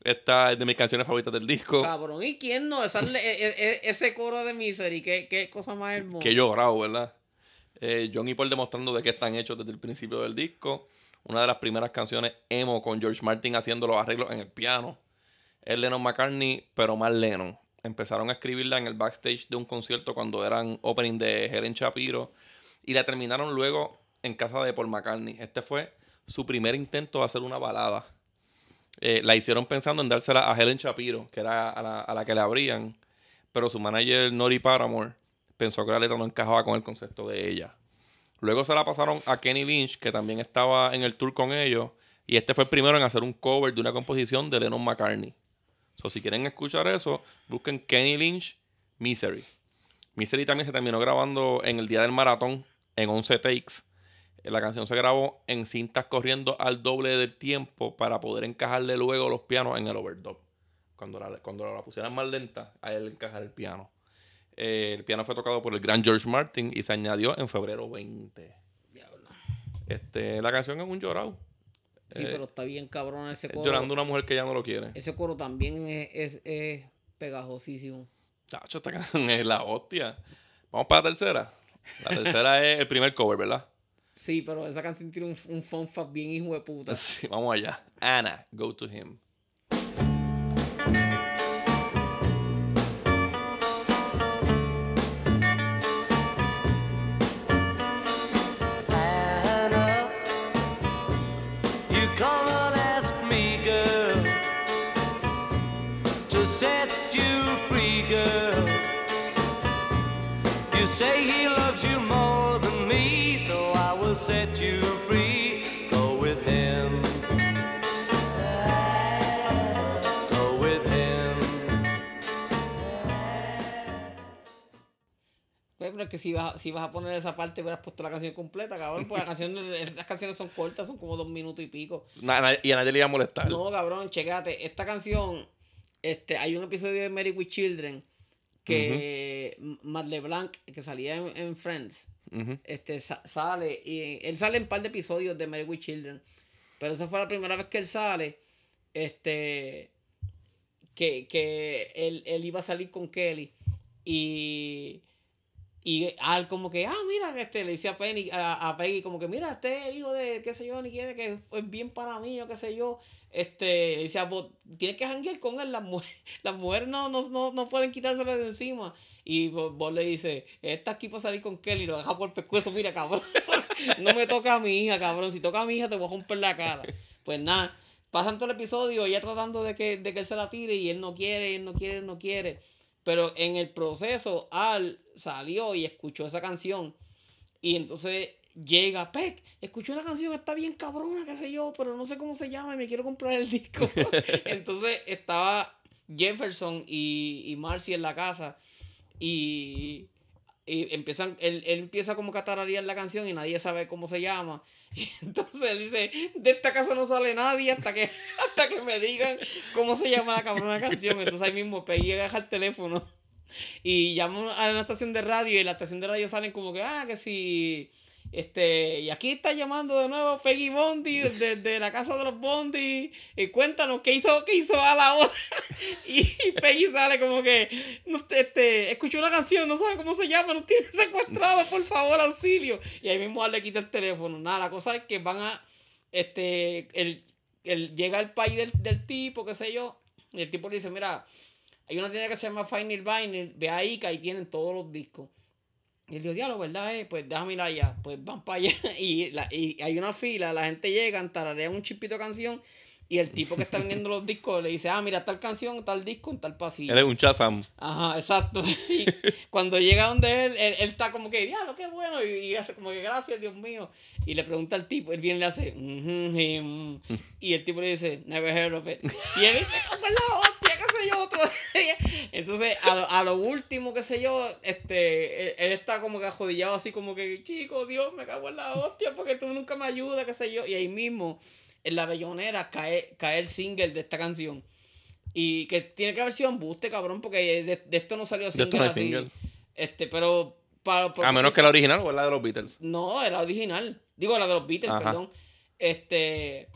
Esta es de mis canciones favoritas del disco. Cabrón, ¿y quién no? Esa- e- e- e- ese coro de Misery, qué, qué cosa más hermosa. Que he llorado, ¿verdad? Eh, John y Paul demostrando de qué están hechos desde el principio del disco. Una de las primeras canciones emo con George Martin haciendo los arreglos en el piano. Es Lennon McCartney, pero más Lennon. Empezaron a escribirla en el backstage de un concierto cuando eran opening de Helen Shapiro. Y la terminaron luego en casa de Paul McCartney. Este fue su primer intento de hacer una balada. Eh, la hicieron pensando en dársela a Helen Shapiro, que era a la, a la que le abrían. Pero su manager, Nori Paramore, pensó que la letra no encajaba con el concepto de ella. Luego se la pasaron a Kenny Lynch, que también estaba en el tour con ellos. Y este fue el primero en hacer un cover de una composición de Lennon McCartney. So, si quieren escuchar eso, busquen Kenny Lynch, Misery. Misery también se terminó grabando en el día del maratón, en 11 takes. La canción se grabó en cintas corriendo al doble del tiempo para poder encajarle luego los pianos en el overdub. Cuando la, cuando la pusieran más lenta, a él encajar el piano. Eh, el piano fue tocado por el gran George Martin y se añadió en febrero 20. Diablo. Este, la canción es un llorado. Sí, pero está bien cabrón ese coro. Llorando una mujer que ya no lo quiere. Ese coro también es, es, es pegajosísimo. Chacho, esta canción es la hostia. Vamos para la tercera. La tercera es el primer cover, ¿verdad? Sí, pero esa canción tiene un, un fun fact bien hijo de puta. Sí, vamos allá. Anna, go to him. Say he loves you more than me, so I will set you free. Go with him. Go with him. Pues, Pero es que si vas, si vas a poner esa parte, hubieras puesto la canción completa, cabrón. Porque la canción, esas canciones son cortas, son como dos minutos y pico. Na- na- y a nadie le iba a molestar. No, cabrón, checate. Esta canción, este, hay un episodio de Married with Children que Matt LeBlanc, que salía en, en Friends, este, sa- sale, y él sale en un par de episodios de Married with Children, pero esa fue la primera vez que él sale, este, que, que él, él iba a salir con Kelly y... Y al como que, ah, mira, este, le dice a, Penny, a, a Peggy, como que, mira, este es el hijo de, qué sé yo, ni quiere que es bien para mí, o qué sé yo. Este, dice, ah, vos tienes que janguear con él, las mujeres, las mujeres no, no, no, no pueden quitárselo de encima. Y vos, le dices, esta aquí para salir con Kelly, lo deja por el pescuezo, mira, cabrón. no me toca a mi hija, cabrón. Si toca a mi hija, te voy a romper la cara. Pues nada, pasan todo el episodio, ella tratando de que, de que él se la tire y él no quiere, él no quiere, él no quiere. Pero en el proceso, Al salió y escuchó esa canción. Y entonces llega, Peck, escuchó una canción, está bien cabrona, qué sé yo, pero no sé cómo se llama y me quiero comprar el disco. entonces estaba Jefferson y, y Marcy en la casa. Y, y empiezan, él, él empieza como que a tararear la canción y nadie sabe cómo se llama. Y entonces él dice, de esta casa no sale nadie hasta que, hasta que me digan cómo se llama la cabrona canción. Entonces ahí mismo Peggy agarra el teléfono y llama a una estación de radio y en la estación de radio salen como que, ah, que si... Este, y aquí está llamando de nuevo Peggy Bondi desde de la casa de los Bondi. Y cuéntanos qué hizo, qué hizo a la hora. Y, Peggy sale como que, no, este, escuchó una canción, no sabe cómo se llama, nos tiene secuestrado, por favor, auxilio. Y ahí mismo le quita el teléfono. Nada, la cosa es que van a, este, el, el, llega al país del, del tipo, qué sé yo. Y el tipo le dice, mira, hay una tienda que se llama Final Vinyl, ve ahí que ahí tienen todos los discos. Y él dijo, diablo, ¿verdad? Eh? Pues déjame ir allá. Pues van para allá y, la, y hay una fila, la gente llega, tararean un chipito canción y el tipo que está vendiendo los discos le dice, ah, mira, tal canción, tal disco, en tal pasillo. Él es un chazam. Ajá, exacto. Y cuando llega donde él, él, él está como que, diablo, qué bueno. Y, y hace como que, gracias, Dios mío. Y le pregunta al tipo, él viene y le hace, "Mhm, him". y el tipo le dice, never heard of it. Y él dice, "Cago en la hostia, qué sé yo, otro. Entonces, a, lo- a lo último, qué sé yo, este, él, él está como que ajodillado así como que, chico, Dios, me cago en la hostia porque tú nunca me ayudas, qué sé yo. Y ahí mismo, en la bellonera, cae, cae el single de esta canción. Y que tiene que haber sido embuste, cabrón, porque de, de esto no salió De single esto no así. single. Este, pero para A menos que la original o la de los Beatles. No, era original. Digo, la de los Beatles, Ajá. perdón. Este.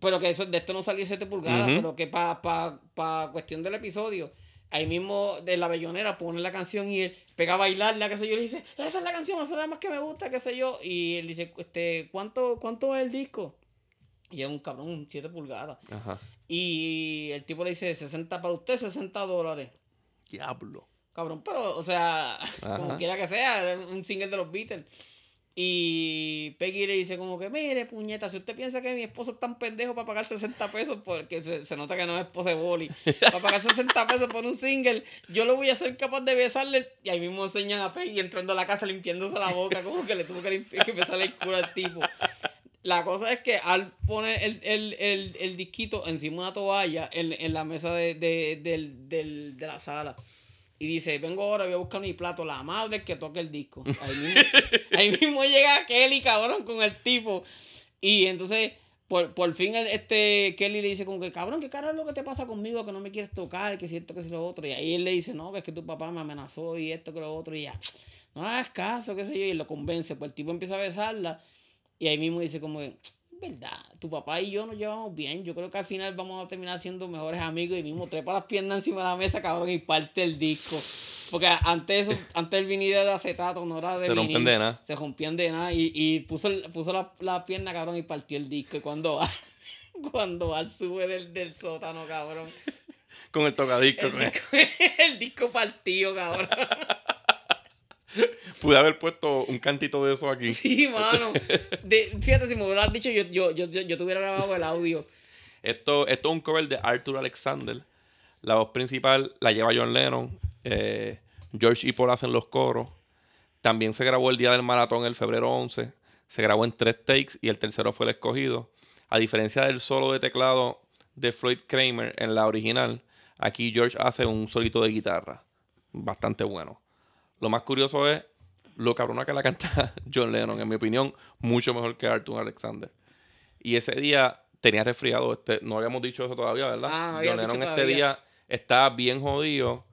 Pero que eso, de esto no salió 7 pulgadas, pero que para pa, pa cuestión del episodio, ahí mismo de la bellonera pone la canción y él pega a bailarla, qué sé yo, y le dice, esa es la canción, esa es la más que me gusta, qué sé yo. Y él dice, este, ¿cuánto, cuánto es el disco? Y es un cabrón, 7 pulgadas. Ajá. Y el tipo le dice, 60 para usted, 60 dólares. Diablo. Cabrón, pero, o sea, como Ajá. quiera que sea, un single de los Beatles. Y Peggy le dice como que, mire, puñeta, si usted piensa que mi esposo es tan pendejo para pagar 60 pesos, porque se, se nota que no es esposa de boli, para pagar 60 pesos por un single, yo lo voy a ser capaz de besarle. Y ahí mismo enseñan a Peggy entrando a la casa limpiándose la boca, como que le tuvo que, limpi- que besarle el culo al tipo. La cosa es que Al pone el, el, el, el disquito encima de una toalla en, en la mesa de, de, del- del- de la sala. Y dice, vengo ahora, voy a buscar mi plato, la madre que toque el disco. Ahí mismo, ahí mismo llega Kelly, cabrón, con el tipo. Y entonces por, por fin el- este Kelly le dice como que, cabrón, ¿qué carajo es lo que te pasa conmigo? Que no me quieres tocar, que si esto, que si lo otro. Y ahí él le dice, no, que es que tu papá me amenazó y esto, que lo otro. Y ya, no le hagas caso, qué sé yo. Y lo convence. Pues el tipo empieza a besarla. Y ahí mismo dice como verdad, tu papá y yo nos llevamos bien. Yo creo que al final vamos a terminar siendo mejores amigos. Y mismo trepa las piernas encima de la mesa, cabrón, y parte el disco. Porque antes eso, antes el vinil era de acetato, no era de Se rompían de nada. Se rompían de nada. Y, y puso, puso la, la pierna, cabrón, y partió el disco. Y cuando cuando Al sube del, del sótano, cabrón. Con el tocadisco. El con el- disco, el disco partido, cabrón. Pude haber puesto un cantito de eso aquí. Sí, mano. De- fíjate, si me hubieras dicho, yo, yo, yo, yo, te hubiera grabado el audio. Esto, esto es un cover de Arthur Alexander. La voz principal la lleva John Lennon. eh, George y Paul hacen los coros. También se grabó el día del maratón el febrero 11. Se grabó en tres takes y el tercero fue el escogido. A diferencia del solo de teclado de Floyd Kramer en la original, aquí George hace un solito de guitarra. Bastante bueno. Lo más curioso es lo cabrona que la canta John Lennon. En mi opinión, mucho mejor que Arthur Alexander. Y ese día tenía resfriado. Este, no habíamos dicho eso todavía, ¿verdad? Ah, John Lennon este todavía. día está bien jodido.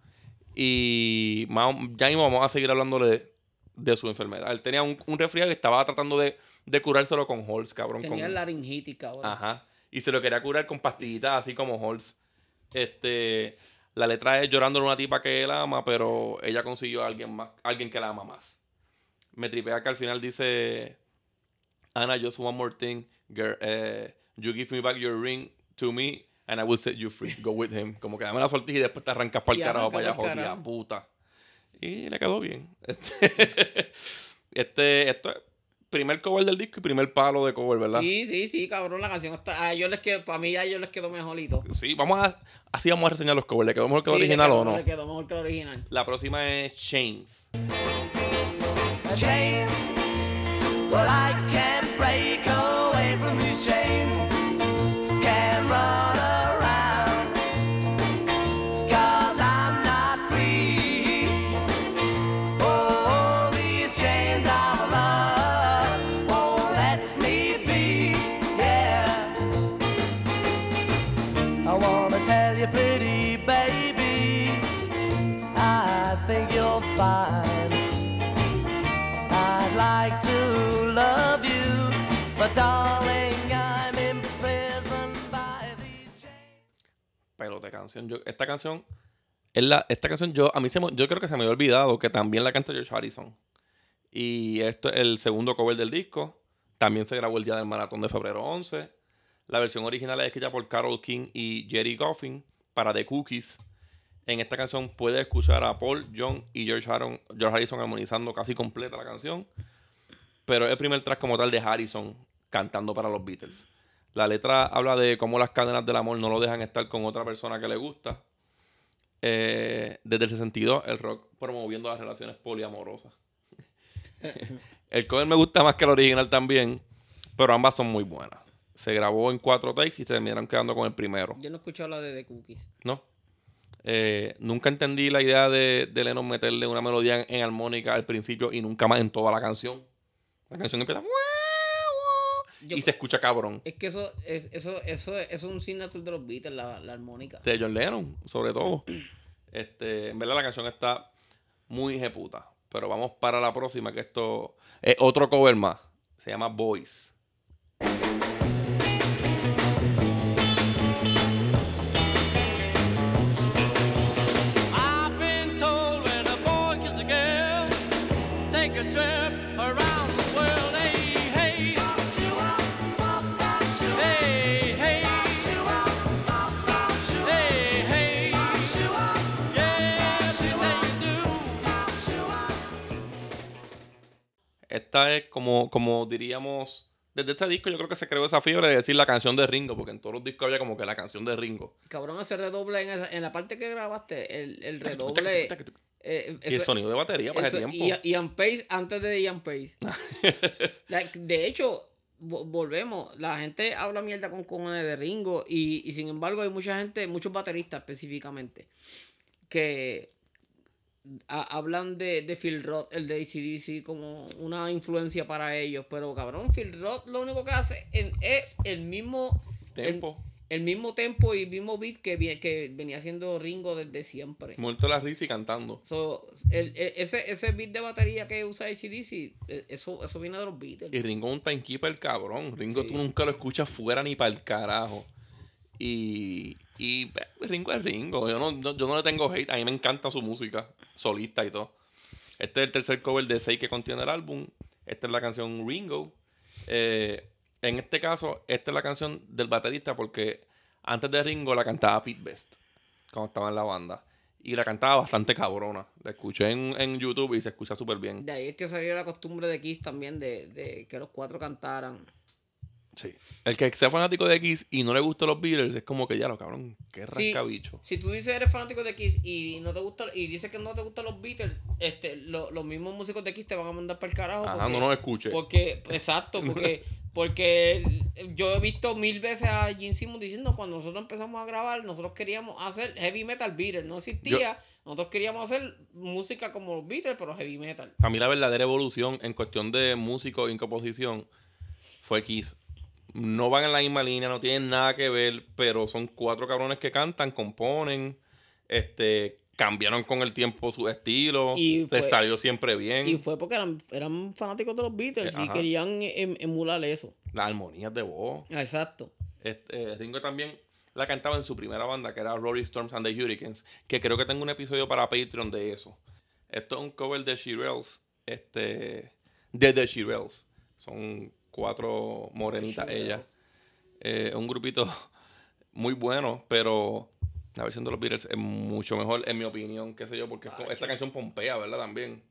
Y más- ya mismo vamos a seguir hablándole de, de su enfermedad. Él tenía un, un resfriado y estaba tratando de, de curárselo con Halls, cabrón. Tenía con- laringitis, cabrón. Ajá. Y se lo quería curar con pastillitas así como Halls. Este, la letra es llorando una tipa que él ama, pero ella consiguió a alguien más, alguien que la ama más. Me tripea que al final dice Anna, just one more thing, girl, eh, you give me back your ring to me and I will set you free. Go with him. Como que dame la sortija y después te arrancas para el carajo, para allá, jodida puta. Y le quedó bien. Este, este, esto es primer cover del disco y primer palo de cover, ¿verdad? Sí, sí, sí, cabrón, la canción está. A ellos les quedó, para mí a ellos les quedó mejorito. Sí, vamos a. Así vamos a reseñar los covers. ¿Le quedó mejor que el Sí, original quedó- o no? Le quedó mejor que el original. La próxima es Chains. a chain. Well, I can't break esta canción. Es la, esta canción yo a mí se yo creo que se me había olvidado que también la canta George Harrison. Y esto es el segundo cover del disco. También se grabó el día del maratón de febrero 11. La versión original es escrita por Carol King y Jerry Goffin para The Cookies. En esta canción puedes escuchar a Paul, John y George, George Harrison armonizando casi completa la canción. Pero es el primer track como tal de Harrison cantando para los Beatles. La letra habla de cómo las cadenas del amor no lo dejan estar con otra persona que le gusta. Eh, desde el 62, el rock promoviendo las relaciones poliamorosas. el cover me gusta más que el original también, pero ambas son muy buenas. Se grabó en cuatro takes y se terminaron quedando con el primero. Yo no he escuchado la de The Cookies. ¿no? Eh, nunca entendí la idea de, de Lennon meterle una melodía en, en armónica al principio y nunca más en toda la canción. La canción empieza Yo- y se escucha cabrón. Es que eso es, eso, eso, eso es un signature de los Beatles, la, la armónica. De John Lennon, sobre todo. Este, en verdad la canción está muy ejeputa. Pero vamos para la próxima, que esto es otro cover más. Se llama Boys. Esta es como, como diríamos. Desde este disco yo creo que se creó esa fiebre de decir la canción de Ringo, porque en todos los discos había como que la canción de Ringo. Cabrón, ese redoble en, esa- en la parte que grabaste, el, el redoble. eh, Y el sonido de batería para ese eso- tiempo. y- Ian Pace antes de Ian Pace. Like, de hecho, vo- volvemos. La gente habla mierda con cojones de Ringo. Y, y sin embargo, hay mucha gente, muchos bateristas específicamente, que ha- hablan de, de Phil Roth, el de ACDC, como una influencia para ellos. Pero cabrón, Phil Roth lo único que hace en- es el mismo Tempo. El, el mismo tempo y el mismo beat que, que venía haciendo Ringo desde siempre. Muerto la risa y cantando. So, el- el- ese, ese beat de batería que usa ACDC, eh, eso, eso viene de los Beatles. Y Ringo es un timekeeper cabrón. Ringo Sí. tú nunca lo escuchas fuera ni para el carajo. Y, y eh, Ringo es Ringo. Yo no, no- yo no le tengo hate. A mí me encanta su música, solista y todo. Este es el tercer cover de 6 que contiene el álbum. Esta es la canción Ringo. Eh, en este caso, esta es la canción del baterista porque antes de Ringo la cantaba Pete Best, cuando estaba en la banda. Y la cantaba bastante cabrona. La escuché en, en YouTube y se escucha súper bien. De ahí es que salió la costumbre de Kiss también de, de que los cuatro cantaran. Sí. El que sea fanático de Kiss y no le gustan los Beatles es como que ya lo cabrón, qué rascabicho. Si tú dices eres fanático de Kiss y no te gusta y dices que no te gustan los Beatles, este, lo- los mismos músicos de Kiss te van a mandar para el carajo. Ajá, porque- no nos escuche. Porque, exacto, porque, porque yo he visto mil veces a Gene Simmons diciendo cuando nosotros empezamos a grabar, nosotros queríamos hacer heavy metal Beatles, no existía. Nosotros queríamos hacer música como los Beatles, pero heavy metal. Para mí la verdadera evolución en cuestión de músico y composición fue Kiss. No van en la misma línea, no tienen nada que ver, pero son cuatro cabrones que cantan, componen, este, cambiaron con el tiempo su estilo, Y fue- les salió siempre bien. Y fue porque eran, eran fanáticos de los Beatles Eh, y ajá. querían em- emular eso. Las armonías de voz. Exacto. Este, Ringo también la cantaba en su primera banda, que era Rory Storms and the Hurricanes, que creo que tengo un episodio para Patreon de eso. Esto es un cover de Shirelles, este, de The Shirelles. Son cuatro morenitas ellas. Eh, un grupito muy bueno, pero la versión de los Beatles es mucho mejor, en mi opinión, qué sé yo, porque esta canción pompea, ¿verdad? También.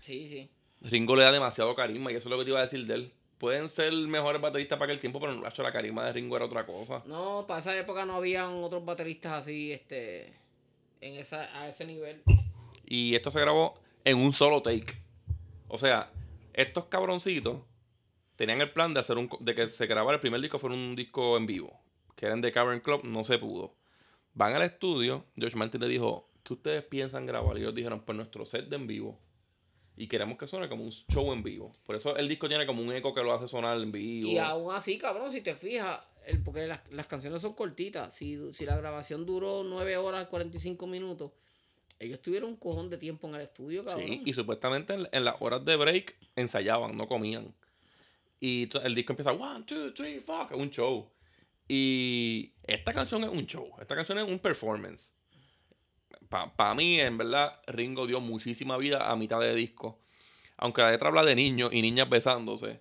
Sí, sí. Ringo le da demasiado carisma y eso es lo que te iba a decir de él. Pueden ser mejores bateristas para aquel tiempo, pero macho, la carisma de Ringo era otra cosa. No, para esa época no habían otros bateristas así, este, en esa, a ese nivel. Y esto se grabó en un solo take. O sea, estos cabroncitos tenían el plan de hacer un de que se grabara el primer disco fuera un disco en vivo. Que eran de Cavern Club, no se pudo. Van al estudio, George Martin le dijo, ¿qué ustedes piensan grabar? Y ellos dijeron, pues nuestro set de en vivo. Y queremos que suene como un show en vivo. Por eso el disco tiene como un eco que lo hace sonar en vivo. Y aún así, cabrón, si te fijas, el, porque las, las canciones son cortitas. Si, si la grabación duró 9 horas 45 minutos, ellos tuvieron un cojón de tiempo en el estudio, cabrón. Sí, y supuestamente en, en las horas de break ensayaban, no comían. Y el disco empieza, one, two, three, fuck, un show. Y esta canción es un show, esta canción es un performance. Para mí, en verdad, Ringo dio muchísima vida a mitad de disco. Aunque la letra habla de niños y niñas besándose.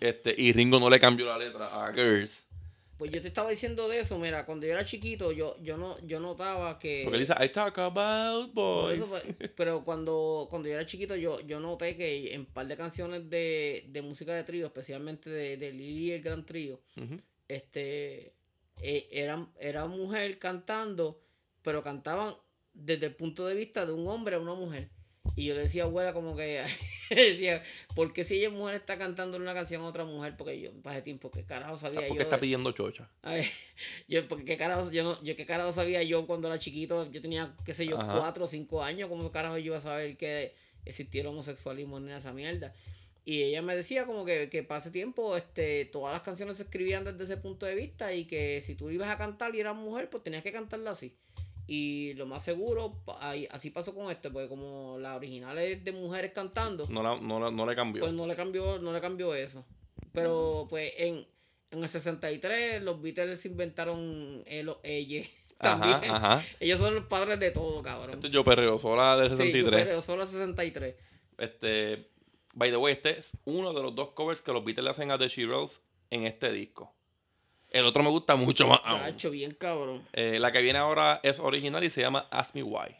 Este, y Ringo no le cambió la letra a Girls. Pues yo te estaba diciendo de eso, mira, cuando yo era chiquito, yo, yo no, yo notaba que. Porque él dice, I talk about boys. eso pero cuando, cuando yo era chiquito, yo, yo noté que en un par de canciones de, de música de trío, especialmente de, de Lili y el Gran Trío, este eh, eran, era mujer cantando, pero cantaban desde el punto de vista de un hombre a una mujer. Y yo le decía a abuela como que decía, ¿por qué si ella es mujer está cantando una canción a otra mujer? Porque yo, para ese tiempo, ¿qué carajo sabía ¿Por yo? qué está pidiendo chocha? Ay, yo, porque qué carajo, yo, no, yo qué carajo sabía yo cuando era chiquito, yo tenía, qué sé yo, Ajá. cuatro o cinco años, ¿cómo carajo yo iba a saber que existía el homosexualismo ni esa mierda? Y ella me decía como que, que para ese tiempo este, todas las canciones se escribían desde ese punto de vista y que si tú ibas a cantar y eras mujer, pues tenías que cantarla así. Y lo más seguro, así pasó con esto, porque como la original es de mujeres cantando, No, la- no, la- no le cambió. pues no le cambió, no le cambió eso. Pero pues en, en el 63 los Beatles inventaron el ella también. Ajá, ajá. Ellos son los padres de todo, cabrón. Este yo perreo sola del Sí, 63. pero solo 63. Este, by the way, este es uno de los dos covers que los Beatles le hacen a The Shirelles en este disco. El otro me gusta mucho más aún. Bien cabrón. Eh, la que viene ahora es original y se llama Ask Me Why.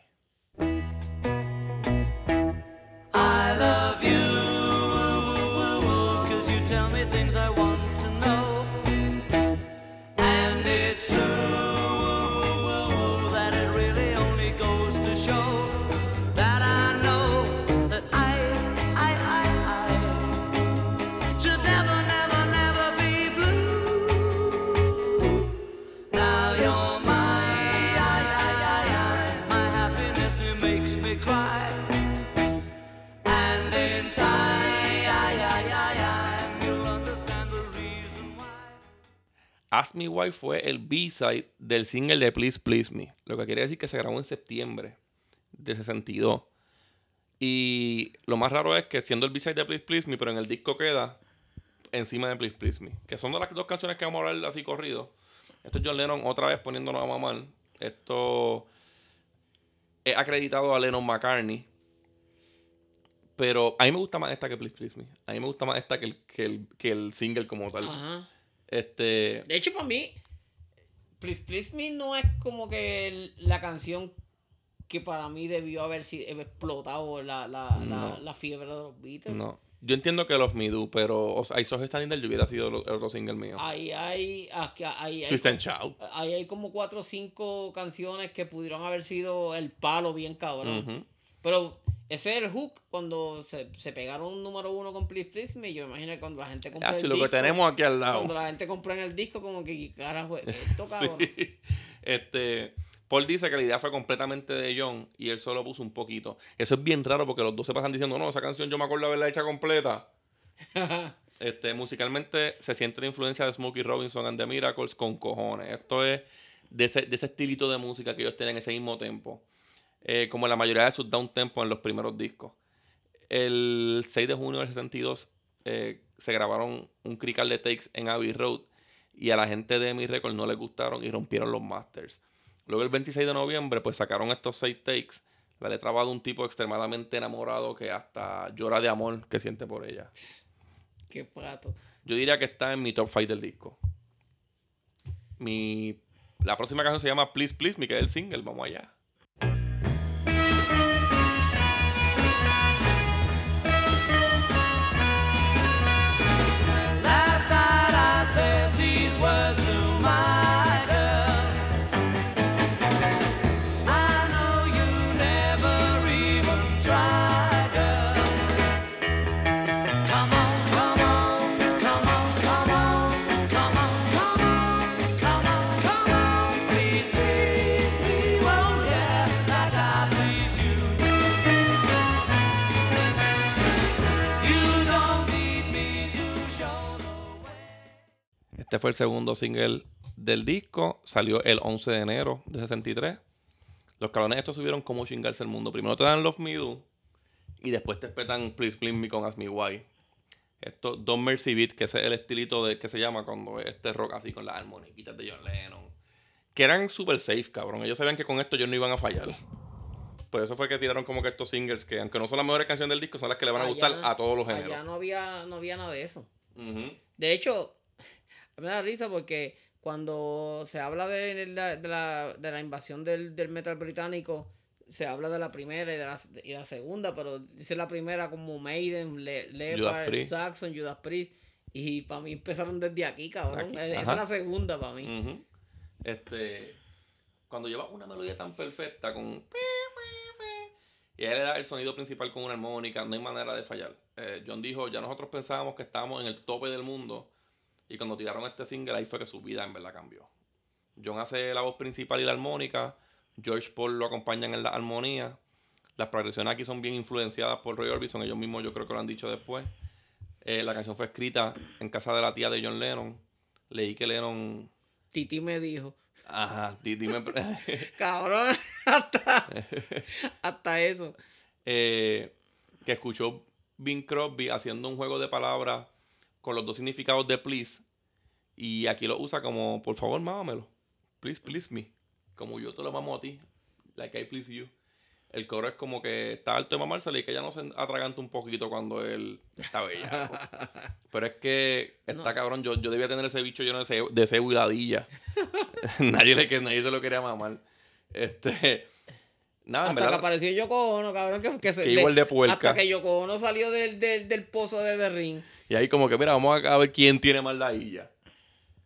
Me Why fue el B-side del single de Please Please Me. Lo que quiere decir que se grabó en septiembre del 62. Y lo más raro es que siendo el B-side de Please Please Me, pero en el disco queda encima de Please Please Me. Que son de las dos canciones que vamos a hablar así corrido. Esto es John Lennon otra vez poniéndonos a mamar. Esto es acreditado a Lennon McCartney. Pero a mí me gusta más esta que Please Please Me. A mí me gusta más esta que el, que el, que el single como tal. Ajá. Este. De hecho, para mí, Please Please Me no es como que la canción que para mí debió haber sido explotado la, la, la, No. la fiebre de los Beatles. No. Yo entiendo que los Me Do, pero o sea, I Saw Standing hubiera sido el otro single mío. Ahí hay, aquí hay, hay, ahí hay como cuatro o cinco canciones que pudieron haber sido el palo bien cabrón. Pero ese es el hook cuando se, se pegaron un número uno con Please Please Me. Yo me imagino que cuando la gente compró Hacho, el lo que tenemos aquí al lado. Cuando la gente compró en el disco, como que ¿qué carajo, es esto cabrón. Sí. Este, Paul dice que la idea fue completamente de John y él solo puso un poquito. Eso es bien raro porque los dos se pasan diciendo, no, esa canción yo me acuerdo haberla hecha completa. Este, musicalmente se siente la influencia de Smokey Robinson and the Miracles con cojones. Esto es de ese, de ese estilito de música que ellos tienen ese mismo tempo. Eh, como la mayoría de sus down tempo en los primeros discos. El 6 de junio del 62 eh, se grabaron un crical de takes en Abbey Road y a la gente de Mi Record no les gustaron y rompieron los masters. Luego el 26 de noviembre pues sacaron estos 6 takes. La letra va de un tipo extremadamente enamorado que hasta llora de amor que siente por ella. Qué pato. Yo diría que está en mi top 5 del disco. Mi, la próxima canción se llama Please Please Me, que es el single. Vamos allá. Este fue el segundo single del disco. Salió el 11 de enero de 63. Los cabrones estos subieron como chingarse el mundo. Primero te dan Love Me Do y después te espetan Please Please Me con Ask Me Why. Esto, Don't Mercy Beat, que ese es el estilito de, que se llama cuando es este rock así con las armoniquitas de John Lennon. Que eran super safe, cabrón. Ellos sabían que con esto ellos no iban a fallar. Por eso fue que tiraron como que estos singles que, aunque no son las mejores canciones del disco, son las que le van a gustar a todos los géneros. Allá no había, no había nada de eso. De hecho, me da risa porque cuando se habla de la, de la, de la invasión del, del metal británico, se habla de la primera y de la, y la segunda, pero dice la primera como Maiden, Le, Leopard. Saxon, Judas Priest. Y para mí empezaron desde aquí, cabrón. Aquí, Esa es la segunda para mí. Este, cuando lleva una melodía tan perfecta con y él le da el sonido principal con una armónica, no hay manera de fallar. Eh, John dijo, ya nosotros pensábamos que estábamos en el tope del mundo y cuando tiraron este single ahí fue que su vida en verdad cambió. John hace la voz principal y la armónica, George Paul lo acompañan en la armonía. Las progresiones aquí son bien influenciadas por Roy Orbison, ellos mismos yo creo que lo han dicho después. Eh, la canción fue escrita en casa de la tía de John Lennon. Leí que Lennon Titi me dijo, Ajá, di- dime. cabrón, hasta, hasta eso. eh, que escuchó Bing Crosby haciendo un juego de palabras con los dos significados de please. Y aquí lo usa como, por favor, mámamelo. Please, please me. Como yo te lo mamo a ti. Like I please you. El coro es como que está alto de mamárselo y que ella no se atraganta un poquito cuando él está bella. Pero es que está cabrón. Yo, yo debía tener ese bicho lleno de cebo, de cebo y ladilla. nadie, le, que nadie se lo quería mamar. Este. Nada, en Hasta que verdad. apareció Yoko Ono, cabrón, que, que se... Que igual de puerca. Hasta que Yoko Ono salió del, del, del pozo de The Ring. Y ahí como que, mira, vamos a ver quién tiene más ladilla.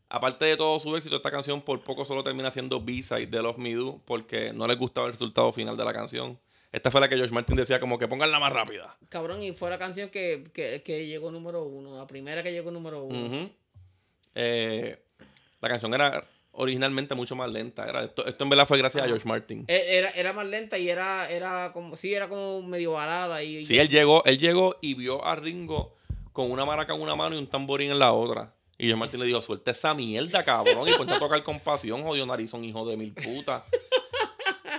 Aparte de todo su éxito, esta canción por poco solo termina siendo B-side de Love Me Do porque no les gustaba el resultado final de la canción. Esta fue la que George Martin decía como que ponganla más rápida. Cabrón, y fue la canción que, que, que llegó número uno, la primera que llegó número uno. Eh, la canción era originalmente mucho más lenta. Era, esto, esto en verdad fue gracias a George Martin. E- Era, era más lenta y era, era como, sí, era como medio balada. Y, Sí, él llegó, él llegó y vio a Ringo con una maraca en una mano y un tamborín en la otra. Y George Martin le dijo, suelta esa mierda, cabrón, y ponte a tocar con pasión, jodió narizón, hijo de mil putas.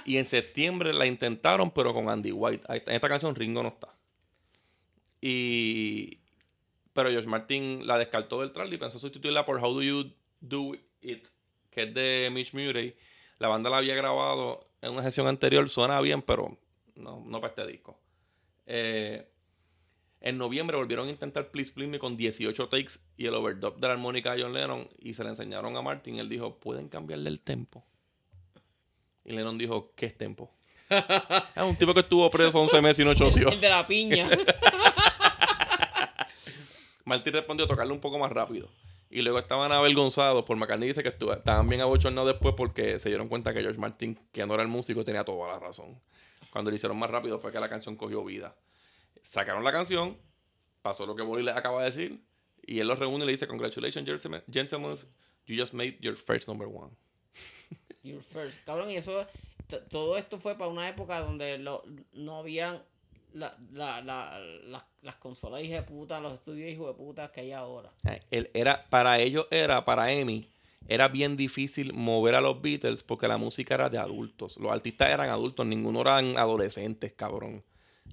Y en septiembre la intentaron, pero con Andy White. En esta canción Ringo no está. Y... Pero George Martin la descartó del track y pensó sustituirla por How Do You Do It, que es de Mitch Murray. La banda la había grabado en una sesión anterior, suena bien, pero no, no para este disco. Eh, en noviembre volvieron a intentar Please Please Me con 18 takes y el overdub de la armónica a John Lennon y se le enseñaron a Martin. Él dijo, ¿pueden cambiarle el tempo? Y Lennon dijo, ¿qué es tempo? es un tipo que estuvo preso 11 meses y no choteó. El de la piña. Martin respondió a tocarle un poco más rápido. Y luego estaban avergonzados por McCartney dice que estuvo- estaban bien abochornados después porque se dieron cuenta que George Martin, que no era el músico, tenía toda la razón. Cuando lo hicieron más rápido fue que la canción cogió vida. Sacaron la canción, pasó lo que Bolly les acaba de decir, y él los reúne y le dice, Congratulations, gentlemen, you just made your first number one. Your first. Cabrón, y eso, todo esto fue para una época donde lo- no habían la, la, la, la- las consolas hija de puta, los estudios hijo de puta que hay ahora. Eh, Él era, para ellos era, para Emi, era bien difícil mover a los Beatles porque la música era de adultos. Los artistas eran adultos, ninguno eran adolescentes, cabrón.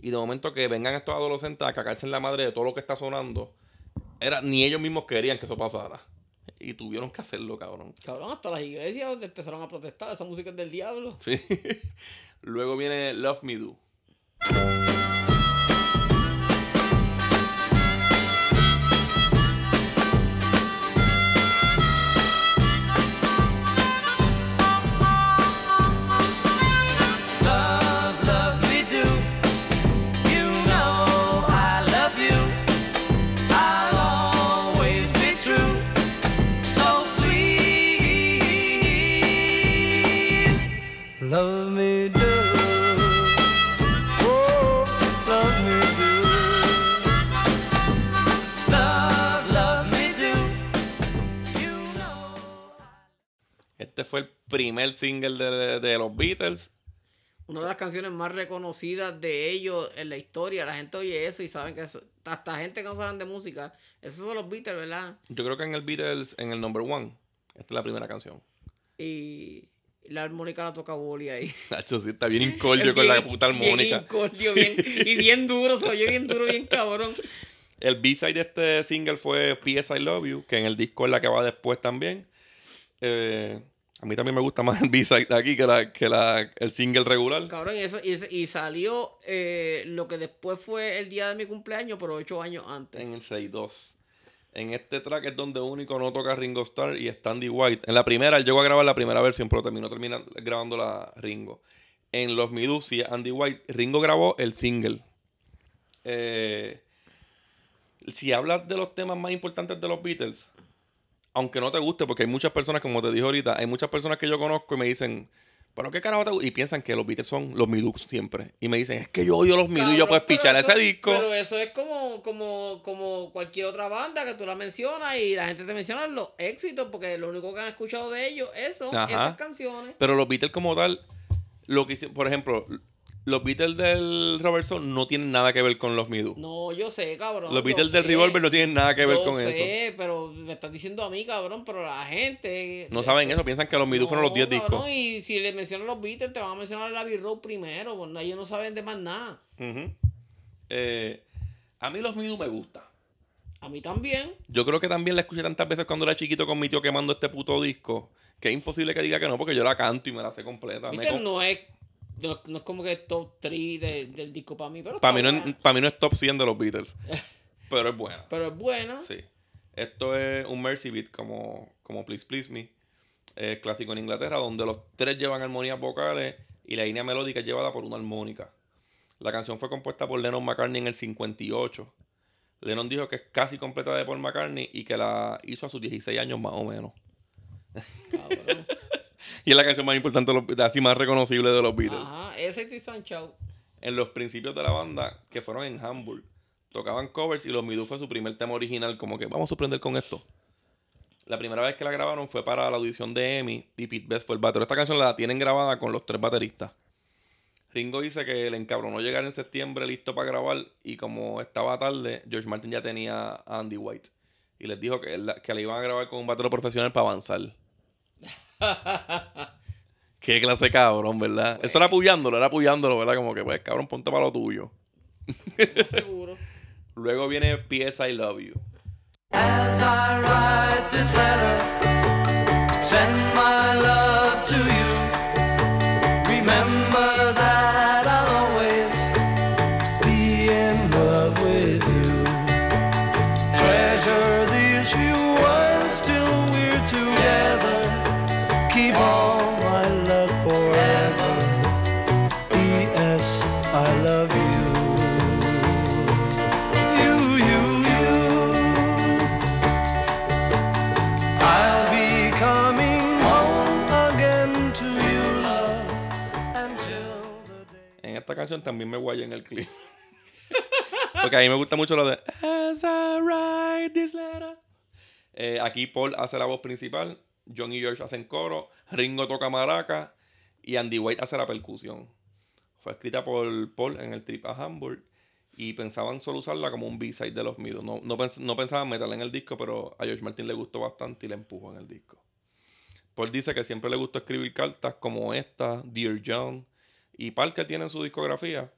Y de momento que vengan estos adolescentes a cagarse en la madre de todo lo que está sonando, era, ni ellos mismos querían que eso pasara. Y tuvieron que hacerlo, cabrón. Cabrón, hasta las iglesias empezaron a protestar, esa música es del diablo. Sí. Luego viene Love Me Do. Love, primer single de, de los Beatles. Una de las canciones más reconocidas de ellos en la historia. La gente oye eso y saben que eso, hasta gente que no saben de música, esos son los Beatles, ¿verdad? Yo creo que en el Beatles, en el number one, esta es la primera canción. Y la armónica la toca Wally ahí. Nacho, sí, está bien incordio con la puta bien armónica. bien- y bien duro, se oye bien duro, bien cabrón. El B-side de este single fue P.S. I Love You, que en el disco es la que va después también. Eh, a mí también me gusta más el B-side de aquí que, la, que la, el single regular. Cabrón, y, eso, y, salió eh, lo que después fue el día de mi cumpleaños, pero ocho años antes. En el 6-2. En este track es donde único no toca Ringo Starr y Standy White. En la primera, él llegó a grabar la primera versión, pero terminó termina grabando la Ringo. En Los Midus, sí, Andy White. Ringo grabó el single. Eh, si hablas de los temas más importantes de los Beatles, aunque no te guste, porque hay muchas personas, como te dije ahorita, hay muchas personas que yo conozco y me dicen, ¿pero qué carajo te gusta? Y piensan que los Beatles son los Midus siempre. Y me dicen, es que yo odio los Midus y yo pero pichar ese disco. Pero eso es como, como, como cualquier otra banda que tú la mencionas y la gente te menciona los éxitos, porque lo único que han escuchado de ellos es son esas canciones. Pero los Beatles como tal, lo que hicieron, por ejemplo, los Beatles del Robertson no tienen nada que ver con los Midu. No, yo sé, cabrón. los Beatles del sé. Revolver no tienen nada que ver Yo con sé, eso. pero me estás diciendo a mí, cabrón, pero la gente... No saben eso, piensan que los Midu fueron los 10 cabrón, discos. Y si le mencionan los Beatles, te van a mencionar la Road primero, pues ellos no saben de más nada. Ujú. Eh, a mí los Midu me gusta. A mí también. Yo creo que también la escuché tantas veces cuando era chiquito con mi tío quemando este puto disco. Que es imposible que diga que no, porque yo la canto y me la sé completa. Me Beatles com- no es, no, no es como que top 3 de- del disco para mí, pero Para mí, no para mí no es top 100 de los Beatles. pero es buena. Pero es buena. Sí. Esto es un Mercy Beat como, como Please Please Me. Es clásico en Inglaterra, donde los tres llevan armonías vocales y la línea melódica es llevada por una armónica. La canción fue compuesta por Lennon McCartney en el 58. Lennon dijo que es casi completa de Paul McCartney y que la hizo a sus 16 años más o menos. Cabrón. Y es la canción más importante, de los- así más reconocible de los Beatles. Ajá, ese y Sancho. En los principios de la banda, que fueron en Hamburg, tocaban covers y Los Midú fue su primer tema original, como que vamos a sorprender con esto. La primera vez que la grabaron fue para la audición de Emmy y Pete Best fue el batero. Esta canción la tienen grabada con los tres bateristas. Ringo dice que le encabronó llegar en septiembre listo para grabar y como estaba tarde, George Martin ya tenía a Andy White. y les dijo que, la- que le iban a grabar con un batero profesional para avanzar. Qué clase de cabrón, ¿verdad? Eso era apoyándolo, era apoyándolo, ¿verdad? Como que, pues, cabrón, ponte para lo tuyo. No seguro. Luego viene P.S. I Love You. As I write this letter, send my love canción también me guayé en el clip. Porque a mí me gusta mucho lo de As I write this letter. Eh, aquí Paul hace la voz principal, John y George hacen coro, Ringo toca maraca y Andy White hace la percusión. Fue escrita por Paul en el trip a Hamburg y pensaban solo usarla como un B-side de los Midos. No, no, pens- no pensaban meterla en el disco, pero a George Martin le gustó bastante y la empujó en el disco. Paul dice que siempre le gustó escribir cartas como esta, Dear John, y Parker tiene en su discografía.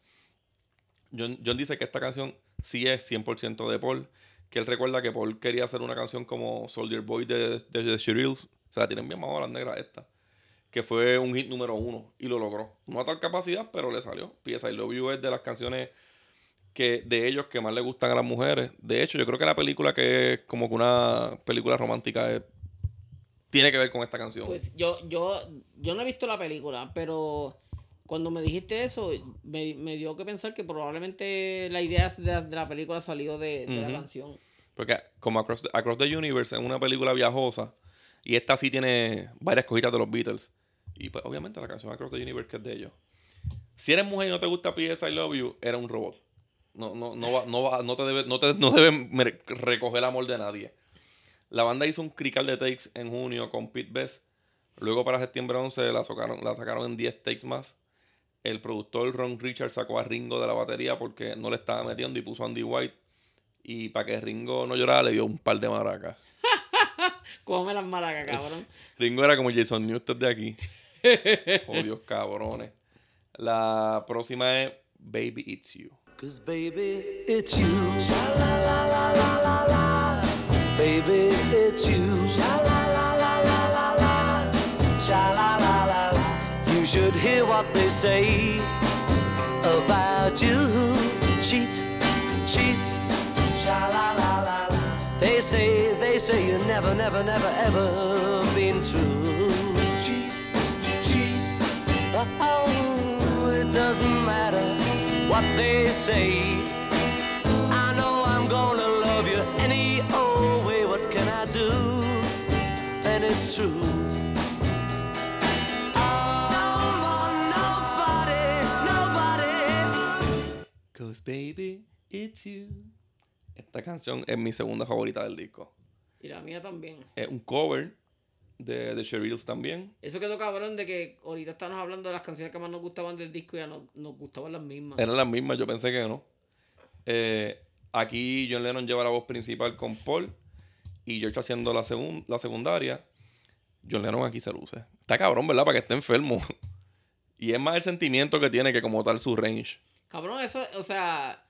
John, John dice que esta canción sí es 100% de Paul, que él recuerda que Paul quería hacer una canción como Soldier Boy de, de, The Shirelles, se la tienen bien más las negras esta, que fue un hit número uno y lo logró. No a tal capacidad, pero le salió. Pieza I Love You es de las canciones que de ellos que más le gustan a las mujeres. De hecho, yo creo que la película que es como que una película romántica tiene que ver con esta canción. Pues yo, yo, yo no he visto la película, pero cuando me dijiste eso, me, me dio que pensar que probablemente la idea de la, de la película salió de, de la canción. Porque como Across the, Across the Universe es una película viajosa y esta sí tiene varias cositas de los Beatles. Y pues obviamente la canción Across the Universe que es de ellos. Si eres mujer y no te gusta P.S. I Love You, eres un robot. No, no, no, va, no, va- no te debe, no te, no debe recoger el amor de nadie. La banda hizo un crical de takes en junio con Pete Best. Luego para septiembre 11 la sacaron, la sacaron en 10 takes más. El productor Ron Richards sacó a Ringo de la batería porque no le estaba metiendo y puso a Andy White. Y para que Ringo no llorara, le dio un par de maracas. Cógeme las maracas, cabrón. Ringo era como Jason Newsted de aquí. Oh, Dios, cabrones. La próxima es Baby It's You. Cause baby, it's you. Sha la la la la la la. Baby, it's you. Sha la la should hear what they say about you. Cheat, cheat. Sha la la la la. They say, they say you never, never, never, ever been true. Cheat, cheat. Oh, it doesn't matter what they say. I know I'm gonna love you any old way. What can I do? And it's true. Cause baby, it's you. Esta canción es mi segunda favorita del disco. Y la mía también. Es un cover de The Shirelles también. Eso quedó cabrón de que ahorita estamos hablando de las canciones que más nos gustaban del disco y ya no, nos gustaban las mismas. Eran las mismas, yo pensé que no. Eh, aquí John Lennon lleva la voz principal con Paul y George haciendo la, segun- la secundaria. John Lennon aquí se luce. Está cabrón, ¿verdad? Para que esté enfermo. y es más el sentimiento que tiene que como tal su range. Cabrón, eso, o sea,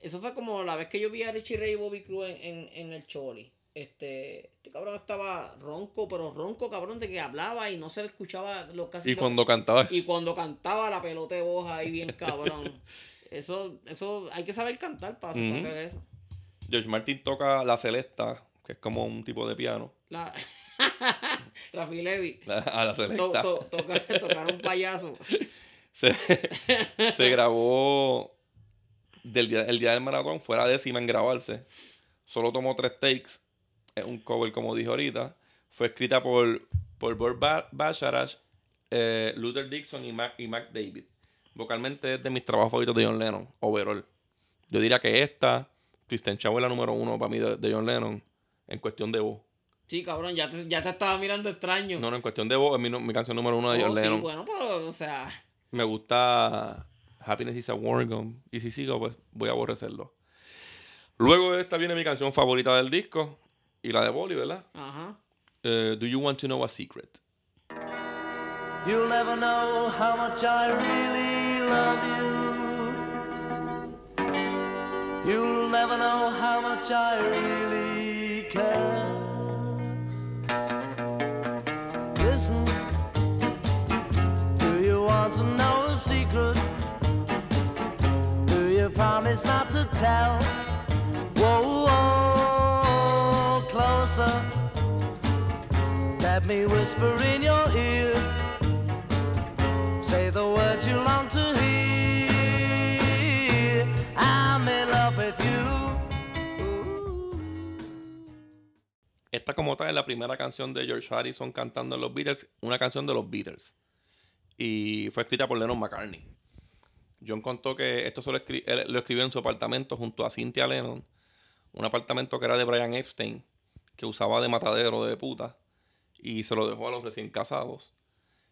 eso fue como la vez que yo vi a Richie Ray y Bobby Cruz en, en, en el Choli. Este, este cabrón estaba ronco, pero ronco, cabrón, de que hablaba y no se le escuchaba lo casi. Y lo- cuando cantaba... y cuando cantaba la pelota de voz ahí bien cabrón. Eso, eso, hay que saber cantar para, hacer eso. George Martin toca la celesta, que es como un tipo de piano. La... Rafi Levy. La- a la To, celesta. to, tocar, tocar un payaso. Se, se grabó del día, el día del maratón, fue la décima en grabarse. Solo tomó tres takes. Es un cover, como dije ahorita. Fue escrita por, por Burt Ba- Bacharach, eh, Luther Dixon y Mac, y Mac David. Vocalmente es de mis trabajos favoritos de John Lennon, overall. Yo diría que esta, and Shout es la número uno para mí de, de John Lennon, en cuestión de voz. Sí, cabrón, ya te, ya te estaba mirando extraño. No, no, en cuestión de voz es mi, mi canción número uno de Oh, John sí, Lennon. bueno, pero, o sea, Me gusta Happiness is a War Gun. Y si sigo, pues voy a aborrecerlo. Luego de esta viene mi canción favorita del disco. y la de Bolly, ¿verdad? Ajá. Eh, Do You Want to Know a Secret? You'll never know how much I really love you. You'll never know how much I really promise not to tell? Whoa, whoa, closer. Let me whisper in your ear. Say the words you long to hear. I'm in love with you. Ooh. Esta como tal es la primera canción de George Harrison cantando en los Beatles, una canción de los Beatles. Y fue escrita por Lennon McCartney. John contó que esto solo lo escribió en su apartamento junto a Cynthia Lennon, un apartamento que era de Brian Epstein, que usaba de matadero de puta, y se lo dejó a los recién casados.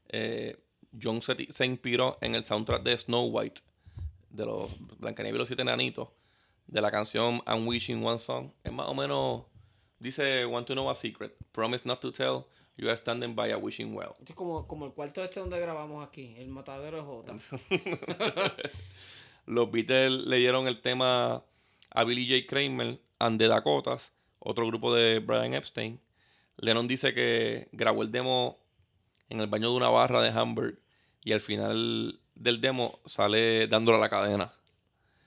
Eh, John se, se inspiró en el soundtrack de Snow White, de los Blancanieves y los Siete Enanitos, de la canción I'm Wishing One Song. Es más o menos, dice, Want to know a secret, promise not to tell, you are standing by a wishing well. Esto es como, como el cuarto este donde grabamos aquí. El matadero de Jota. Los Beatles le dieron el tema a Billy J. Kramer and the Dakotas, otro grupo de Brian Epstein. Lennon dice que grabó el demo en el baño de una barra de Hamburg y al final del demo sale dándole a la cadena.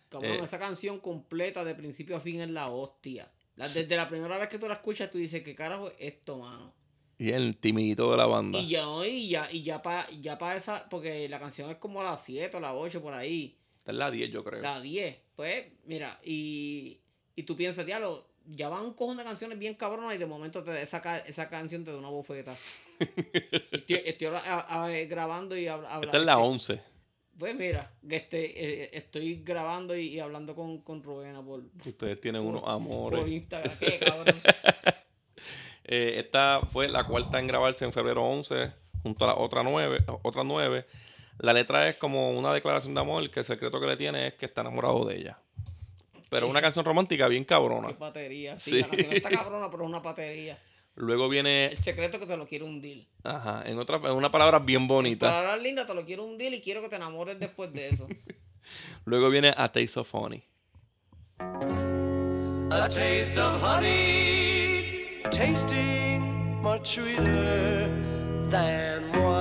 Cabrón, Eh. esa canción completa de principio a fin es la hostia. Desde la primera vez que tú la escuchas, tú dices, ¿qué carajo es esto, mano? Y el timidito de la banda. Y ya, y ya, y ya para ya pa esa, porque la canción es como a las 7 o las 8 por ahí, Esta es la 10, yo creo. la 10. Pues, mira, y, y tú piensas, diablo, ya van un cojón de canciones bien cabronas y de momento te, esa, esa canción te da una bofeta. estoy estoy habla- a- a- grabando y habla- Esta es la este, 11. Pues mira, este, eh, estoy grabando y, y hablando con, con Rubena por, Ustedes tienen unos por amores. Instagram. ¿Qué, cabrón? Eh, esta fue la cuarta en grabarse en febrero 11, junto a las otra nueve, otras nueve. La letra es como una declaración de amor, que el secreto que le tiene es que está enamorado de ella. Pero una canción romántica bien cabrona. Qué patería. Sí, Sí. la canción está cabrona, pero es una patería. Luego viene, El secreto es que te lo quiero hundir. ajá, en otra, en una palabra bien bonita. Linda, te lo quiero hundir y quiero que te enamores después de eso. Luego viene A Taste of Honey. A taste of honey, tasting much sweeter than wine.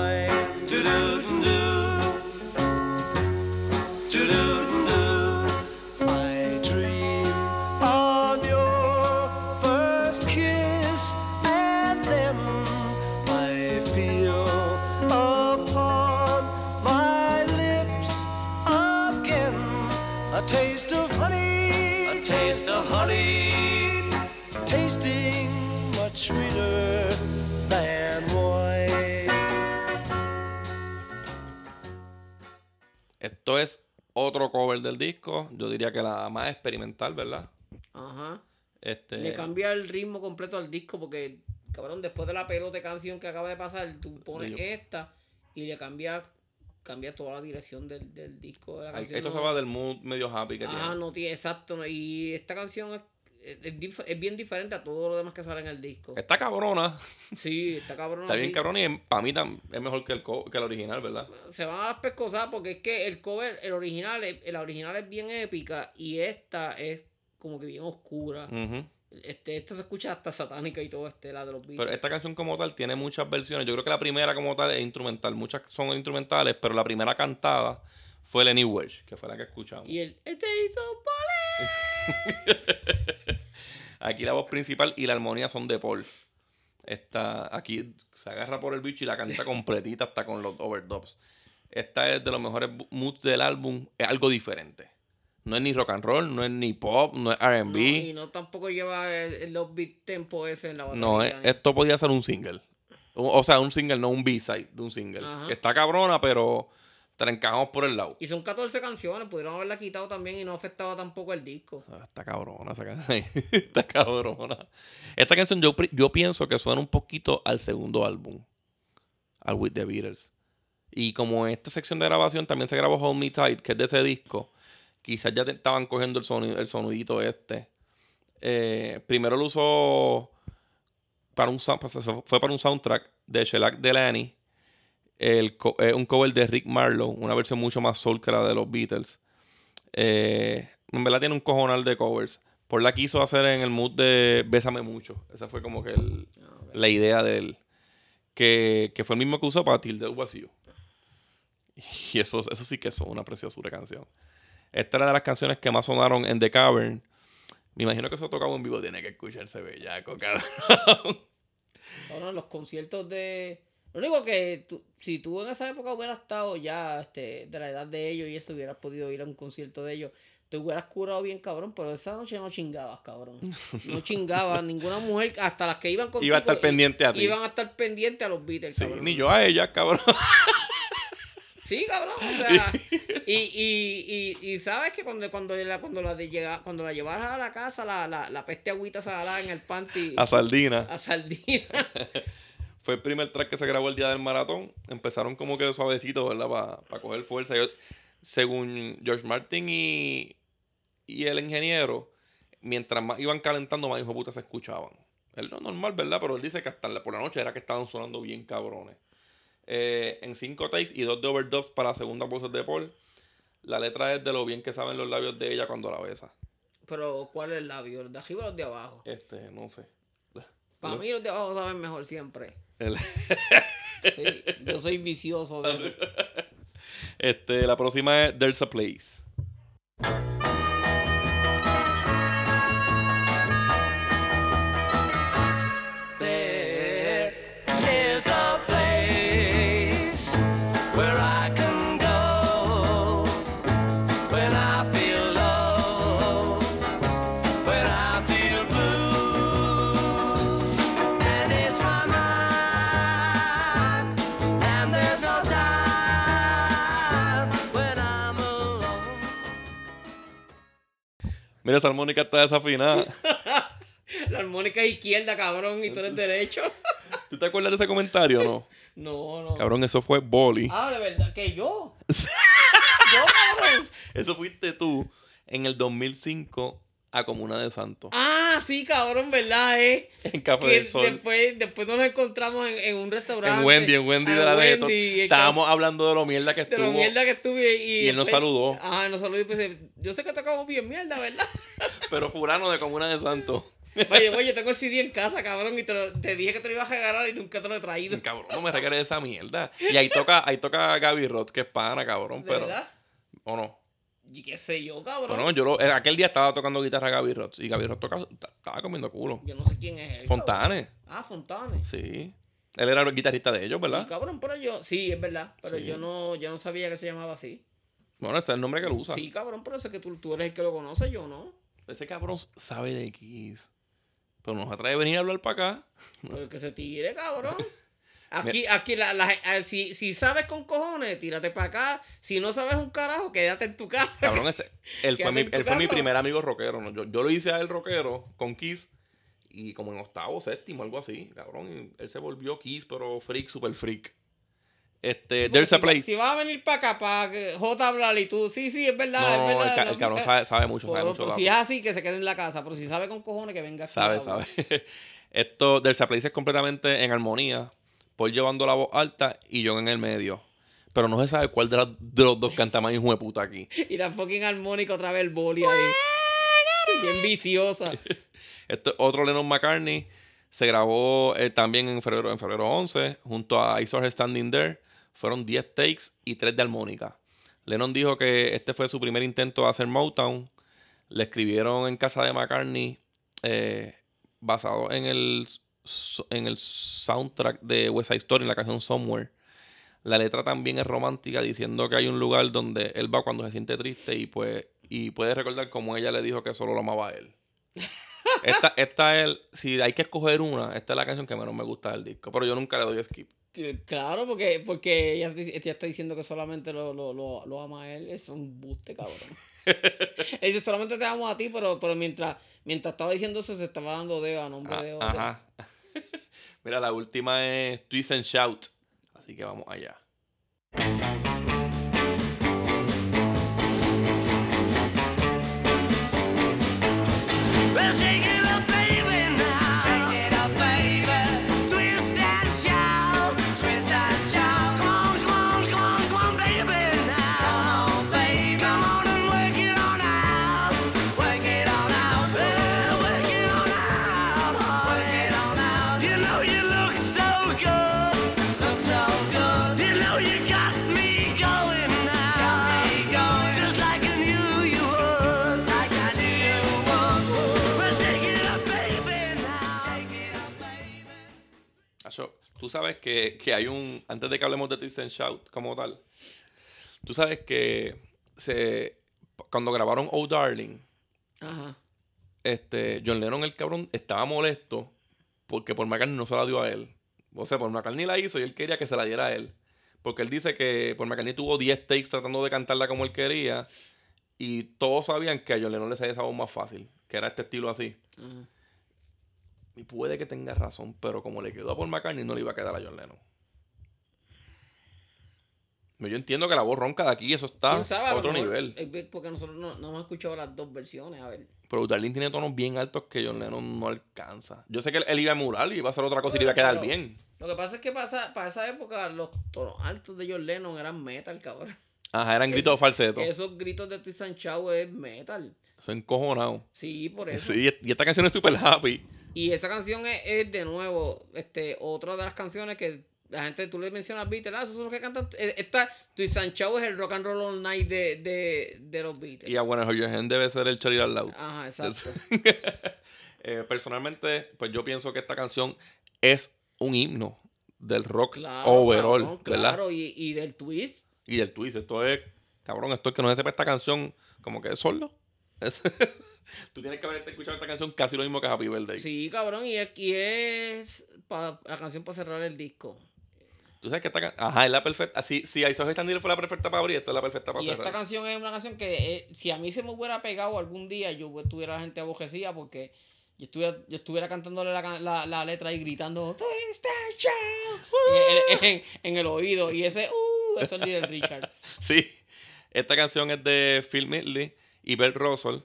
Otro cover del disco. Yo diría que la más experimental, ¿verdad? Ajá. Este, Le cambia el ritmo completo al disco porque, cabrón, después de la pelota de canción que acaba de pasar, tú pones esta y le cambia, cambia toda la dirección del, del disco. De la canción, esto no- se va del mood medio happy que Ajá, tiene. no tiene, exacto. Y esta canción es, es, es dif- es bien diferente a todo lo demás que sale en el disco. Está cabrona. Sí, está cabrón. Está bien sí. cabrona y para mí es mejor que el, co- que el original, ¿verdad? Se van a las pescosadas porque es que el cover, el original, el original es bien épica y esta es como que bien oscura. Ujú. Este, esta se escucha hasta satánica y todo este, la de los Beatles. Pero esta canción como tal tiene muchas versiones. Yo creo que la primera como tal es instrumental. Muchas son instrumentales, pero la primera cantada fue Lenny Welch, que fue la que escuchamos. Y el Este hizo. Aquí la voz principal y la armonía son de Paul. Esta, aquí se agarra por el bicho y la canta completita hasta con los overdubs. Esta es de los mejores moods del álbum. Es algo diferente. No es ni rock and roll, no es ni pop, no es No, RB. y no tampoco lleva los beat tempo ese en la batería. No, es- esto podía ser un single. O o sea, un single, no un B-side de un single. Ajá. Está cabrona, pero trancamos por el lado. Y son 14 canciones, pudieron haberla quitado también y no afectaba tampoco el disco. Ah, Está cabrona esa canción. está cabrona. Esta canción yo, yo pienso que suena un poquito al segundo álbum. Al With the Beatles. Y como en esta sección de grabación también se grabó Hold Me Tight, que es de ese disco, quizás ya te estaban cogiendo el, sonido, el sonidito este. Eh, primero lo usó para un, fue para un soundtrack de Shellac Delaney, el, co- eh, un cover de Rick Marlowe, una versión mucho más soul que la de los Beatles. Eh, en verdad tiene un cojonal de covers. Por la quiso hacer en el mood de Bésame Mucho. Esa fue como que el- la idea de él. Que, que fue el mismo que usó para Tilde Vacío. Y eso, eso sí que es una preciosura canción. Esta era de las canciones que más sonaron en The Cavern. Me imagino que eso tocado en vivo. Tiene que escucharse bellaco, cabrón. Ahora los conciertos de. Lo único que tú- si tú en esa época hubieras estado ya este, de la edad de ellos y eso hubieras podido ir a un concierto de ellos, te hubieras curado bien, cabrón, pero esa noche no chingabas, cabrón. No chingabas, ninguna mujer, hasta las que iban contigo. Iba a estar pendiente a ti. Iban a estar pendientes a los Beatles, Sí, cabrón. ni yo a ella, cabrón. Sí, cabrón, o sea, y, y, y, y sabes que cuando, cuando, la, cuando, la de llega, cuando la llevaras a la casa, la, la, la peste agüita salada en el panty A Sardina. a sardina. Fue el primer track que se grabó el día del maratón. Empezaron como que suavecito, ¿verdad? Para coger fuerza. Yo- según George Martin y, y el ingeniero, mientras más iban calentando, más hijo de puta se escuchaban. Es lo normal, ¿verdad? Pero él dice que hasta por la noche era que estaban sonando bien cabrones. Eh, en cinco takes y dos de overdubs para la segunda voz de Paul. La letra es de lo bien que saben los labios de ella cuando la besa. Pero, ¿cuál es el labio? ¿Los de arriba o los de abajo? Este, no sé. Para mí los de abajo saben mejor siempre. El- Sí, yo soy vicioso. de- Este, la próxima es There's a Place. Mira, esa armónica está desafinada. La armónica es izquierda, cabrón, y tú eres derecho. ¿Tú te acuerdas de ese comentario o no? No, no. Cabrón, eso fue Boli. Ah, de verdad, que yo. yo, cabrón. Eso fuiste tú en el 2005 a Comuna de Santos. Ah, sí, cabrón, ¿verdad? Eh? En Café Que del Sol. después, después nos encontramos en, en un restaurante. En Wendy, en Wendy Ah, de la. Wendy, Estábamos hablando de lo mierda que De lo estuvo. mierda que estuve y, Y él nos saludó. Ajá, nos saludó y pues yo sé que tocamos bien mierda, ¿verdad? Pero Furano de Comuna de Santos. Oye, oye, yo tengo el CD en casa, cabrón, y te, lo- te dije que te lo ibas a regalar y nunca te lo he traído. Cabrón, no me regales esa mierda. Y ahí toca, ahí toca Gaby Roth, que es pana, cabrón. ¿De pero. verdad? ¿O no? Y qué sé yo, cabrón. Bueno, yo lo- aquel día estaba tocando guitarra Gaby Roth. Y Gaby Roth tocaba- estaba comiendo culo. Yo no sé quién es él. Fontane. cabrón. Ah, Fontane. Sí. Él era el guitarrista de ellos, Sí, ¿verdad? cabrón, pero yo, sí, es verdad, pero Sí. yo no, yo no sabía que se llamaba así. Bueno, ese es el nombre que él usa. Sí, cabrón, pero sé que tú, tú eres el que lo conoce, yo no. Ese cabrón sabe de Kiss. Pero nos atrae a venir a hablar para acá. Pero que se tire, cabrón. Aquí, aquí, la, la- a- si, si sabes con cojones, tírate para acá. Si no sabes un carajo, quédate en tu casa. Cabrón, ese, él, fue mi, él fue mi primer amigo rockero. ¿no? Yo, yo lo hice a él rockero con Kiss. Y como en octavo, séptimo, algo así. Cabrón, él se volvió Kiss, pero freak, super freak. Este, There's si, a Place. Si vas a venir para acá, para que J hablar y tú, sí, sí, es verdad. No, es verdad, el, ca- no, el cabrón eh, sabe, sabe mucho, sabe pero- mucho. pero la- si es así, que se quede en la casa. Pero si sabe con cojones, que venga aquí. Sabe, a hablar. sabe. Esto, There's a Place es completamente en armonía. Paul llevando la voz alta y John en el medio. Pero no se sabe cuál de, las- de los dos canta más hijo de puta aquí. Y la fucking armónica otra vez el boli ahí. Bien viciosa. Este otro Lennon McCartney se grabó eh, también en febrero, en febrero 11 junto a I Saw Her Standing There. Fueron 10 takes y 3 de armónica. Lennon dijo que este fue su primer intento de hacer Motown. Le escribieron en casa de McCartney eh, basado en el, en el soundtrack de West Side Story, en la canción Somewhere. La letra también es romántica, diciendo que hay un lugar donde él va cuando se siente triste y pues y puede recordar como ella le dijo que solo lo amaba a él. Esta, esta es, el- si hay que escoger una, esta es la canción que menos me gusta del disco, pero yo nunca le doy skip. Claro, porque, porque ella está diciendo que solamente lo, lo, lo, lo ama a él. Es un buste, cabrón. Él dice, solamente te amo a ti, pero, pero mientras, mientras estaba diciendo eso, se estaba dando dedo a nombre Ah, de otro. ajá. Mira, la última es Twist and Shout. Así que vamos allá. Sabes que, que hay un. Antes de que hablemos de Twist and Shout como tal, tú sabes que se, cuando grabaron Oh Darling, Ajá. este, John Lennon, el cabrón, estaba molesto porque Paul McCartney no se la dio a él. O sea, Paul McCartney la hizo y él quería que se la diera a él. Porque él dice que Paul McCartney tuvo 10 takes tratando de cantarla como él quería. Y todos sabían que a John Lennon le salía esa voz más fácil, que era este estilo así. Ajá. Y puede que tenga razón, pero como le quedó a Paul McCartney, no le iba a quedar a John Lennon. Yo entiendo que la voz ronca de aquí, eso está a otro mejor- nivel. Porque nosotros no, no hemos escuchado las dos versiones. A ver. Pero Darlene tiene tonos bien altos que John Lennon no alcanza. Yo sé que él, él iba a murar y iba a hacer otra cosa y le iba a quedar Pero- bien. Lo que pasa es que pasa, para esa época los tonos altos de John Lennon eran metal, cabrón. Ajá, eran gritos falsetos. Esos gritos de Twist and es metal. Son encojonados. Sí, por eso. Sí, y esta canción es súper happy. Y esa canción es, es, de nuevo este otra de las canciones que la gente, tú le mencionas Beatles, ah, esos son los que cantan. eh, Esta, Twist and Shout es el rock and roll all night de, de, de los Beatles. Y a Bueno Your Hand debe ser el Cherry Al Loud. Ajá, exacto. Eh, personalmente, pues yo pienso que esta canción es un himno del rock Claro, overall, cabrón, ¿verdad? claro, y, y del twist. Y del twist. Esto es, cabrón, esto es que no se sepa esta canción, como que es solo. Tú tienes que haber escuchado esta canción casi lo mismo que Happy Birthday. Sí, cabrón, y es, y es pa- la canción para cerrar el disco. Tú sabes que esta canción. Ajá, es la perfecta. Si, si I Saw Standing fue la perfecta para abrir, esta es la perfecta para Y cerrar. esta canción es una canción que eh, si a mí se me hubiera pegado algún día, yo estuviera la gente abojecida porque yo estuviera, yo estuviera cantándole la, la, la letra y gritando Twist and Shout", en, en- en el oído. Y ese, uh, eso es Little Richard. Sí. Esta canción es de Phil Midley y Bert Russell.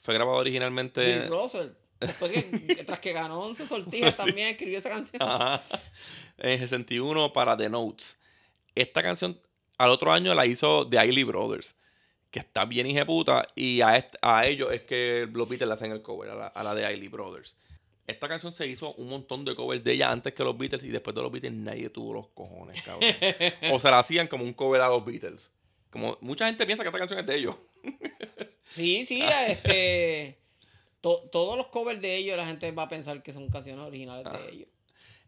Fue grabado originalmente. Bill Russell. Después que, tras que ganó 11 sortijas, también escribió esa canción. Ajá. En el 61 para The Notes. Esta canción al otro año la hizo The Isley Brothers. Que está bien puta Y a, a ellos es que los Beatles le hacen el cover, a la, a la de Isley Brothers. Esta canción se hizo un montón de covers de ella antes que los Beatles y después de los Beatles nadie tuvo los cojones, cabrón. o se la hacían como un cover a los Beatles. Como mucha gente piensa que esta canción es de ellos. Sí, sí, este. to- todos los covers de ellos, la gente va a pensar que son canciones originales Ah. de ellos.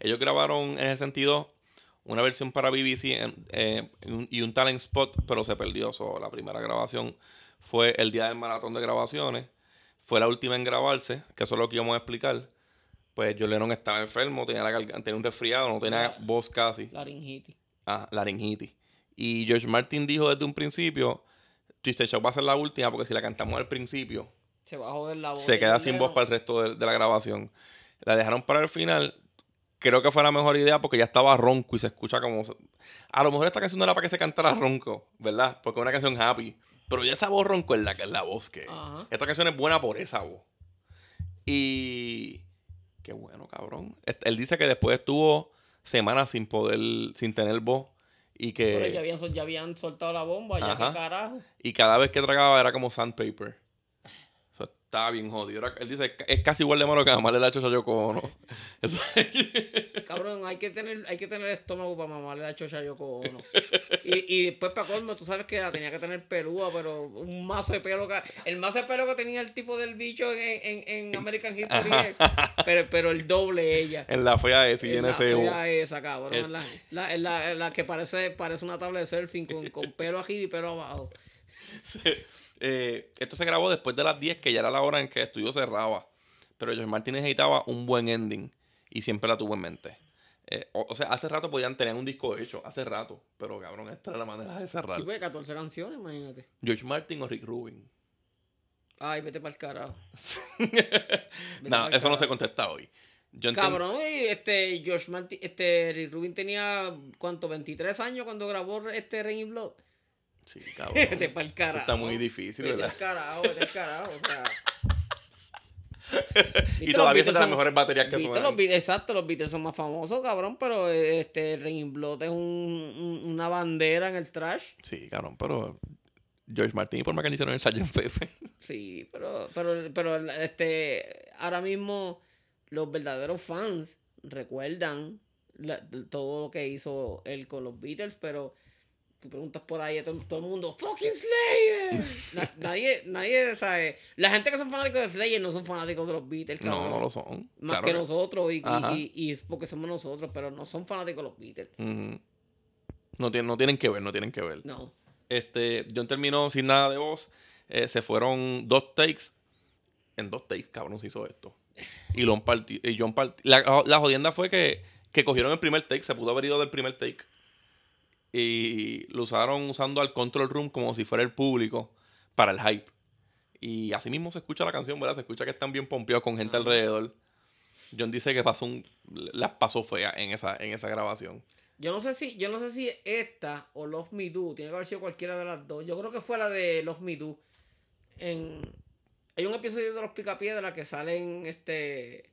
Ellos grabaron en ese sentido una versión para BBC eh, un- y un talent spot, pero se perdió. So, la primera grabación fue el día del maratón de grabaciones. Fue la última en grabarse, que eso es lo que íbamos a explicar. Pues John Lennon estaba enfermo, tenía, la tenía un resfriado, no tenía voz casi. Laringitis. Ah, laringitis. Y George Martin dijo desde un principio, Twisted Shout va a ser la última porque si la cantamos al principio, Se va a joder la voz. se queda sin voz para el resto de, de la grabación. La dejaron para el final. Creo que fue la mejor idea porque ya estaba ronco y se escucha como. A lo mejor esta canción no era para que se cantara ronco, ¿verdad? Porque es una canción happy. Pero ya esa voz ronco es la que es la voz que. Ajá. Esta canción es buena por esa voz. Y. Qué bueno, cabrón. Él dice que después estuvo semanas sin poder. sin tener voz. Y que. Pero ya habían, sol- ya habían soltado la bomba, ya que carajo. Y cada vez que tragaba era como sandpaper. Eso estaba bien jodido. Era- él dice, es casi igual de malo que mamarle la chocha a Yoko Ono. Cabrón, hay que tener, hay que tener estómago para mamarle la chocha a Yoko Ono. Y, y después para colmo, tú sabes que la tenía que tener pelúa, pero un mazo de pelo que, el mazo de pelo que tenía el tipo del bicho en, en, en American History X, pero, pero el doble ella. en la fea ese y en la ese... fea esa, cabrón. Es- La, la, la, la que parece, parece una tabla de surfing con, con pelo arriba y pelo abajo. Eh, esto se grabó después de las 10, que ya era la hora en que el estudio cerraba. Pero George Martin necesitaba un buen ending y siempre la tuvo en mente. Eh, o, o sea, hace rato podían tener un disco hecho, hace rato. Pero cabrón, esta era la manera de cerrar. Sí, pues 14 canciones, imagínate. George Martin o Rick Rubin. Ay, vete para el carajo. No, eso no se contesta hoy. Yo Cabrón, y este Josh Martin, este Rick Rubin tenía ¿cuánto? 23 años cuando grabó este Rain in Blood. Sí, cabrón. Vete pa'l Eso carajo. está muy difícil, Vete ¿verdad? al carajo, vete al carajo, o sea. Y todavía son las mejores baterías que suenan. los Beatles- exacto, los Beatles son más famosos, cabrón, pero este Rain es un, un- una bandera en el trash. Sí, cabrón, pero George Martin y Paul McCartney hicieron el Sgt. Pepper. Sí, pero, pero, pero este, ahora mismo los verdaderos fans recuerdan la- todo lo que hizo él con los Beatles, pero tú preguntas por ahí a todo, todo el mundo, fucking Slayer. Na- nadie, nadie sabe. La gente que son fanáticos de Slayer no son fanáticos de los Beatles, No, cabrón. no lo son. Más Claro que que- nosotros y, y- Ajá. y- y es porque somos nosotros, pero no son fanáticos de los Beatles. No, tienen, no tienen que ver, no tienen que ver. No. Este, John terminó sin nada de voz. eh, se fueron dos takes. En dos takes, cabrón, se hizo esto. Y, Lon partió- y John partió. La, la jodienda fue que, que cogieron el primer take, se pudo haber ido del primer take. Y lo usaron usando al control room como si fuera el público para el hype. Y así mismo se escucha la canción, ¿verdad? Se escucha que están bien pompeados con gente alrededor. John dice que pasó un, las pasó fea en esa, en esa grabación. Yo no sé si, yo no sé si esta o Los Me Do, tiene que haber sido cualquiera de las dos. Yo creo que fue la de Los Me Do. En, hay un episodio de los Picapiedra que salen este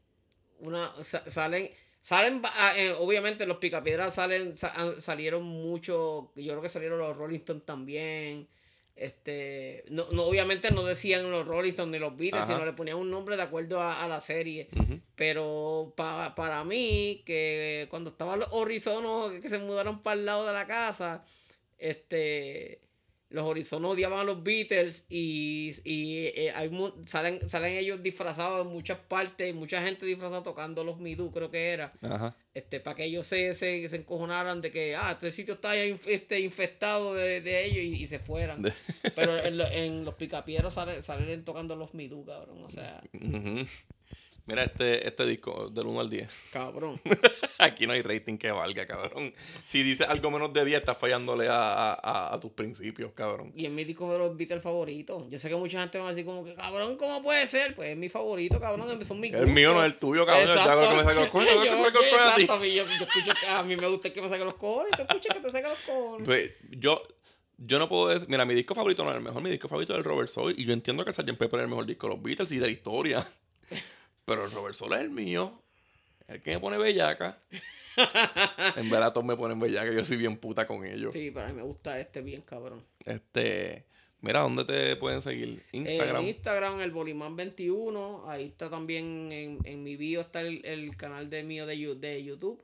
una sa- salen salen ah, eh, obviamente los Picapiedras salen salieron mucho, yo creo que salieron los Rolling Stones también. Este, no, no, obviamente no decían los Rolling Stones ni los Beatles, Ajá. sino le ponían un nombre de acuerdo a, a la serie. Pero pa- para mí, que cuando estaban los horizonos que se mudaron para el lado de la casa, este los horizonos odiaban a los Beatles y, y, eh, hay mu- salen, salen ellos disfrazados en muchas partes, mucha gente disfrazada tocando los Midú, creo que era. Ajá. Este, para que ellos se, se, se encojonaran de que, ah, este sitio está inf- este, infestado de, de ellos y, y se fueran. Pero en, lo- en los picapiedras salen, salen tocando los Midú, cabrón. O sea. Mira este, este disco del 1 al 10. cabrón. Aquí no hay rating que valga, cabrón. Si dices algo menos de 10, estás fallándole a, a- tus principios, cabrón. Y es mi disco de los Beatles favorito. Yo sé que mucha gente va a decir como que, cabrón, ¿cómo puede ser? Pues es mi favorito, cabrón. Son mis El mío no es el tuyo, cabrón. Yo hago lo que me saque los cojones, yo que saque los cojones ti. Exacto, a mí, yo, yo escucho que a mí me gusta que me saque los cojones. Tú escuchas que te saque los cojones. Pues, yo, yo no puedo decir. Mira, mi disco favorito no es el mejor. Mi disco favorito es el Robert Soul. Y yo entiendo que el Sgt. Pepper es el mejor disco de los Beatles y de la historia. Pero el Robert Soul es el mío. El que me pone bellaca. en verdad, todos me ponen bellaca. Yo soy bien puta con ellos. Sí, pero a mí me gusta este bien, cabrón. Este. Mira, ¿dónde te pueden seguir? Instagram. En Instagram, el Bolimán21. Ahí está también en, en mi bio está el, el canal de mío de, de YouTube.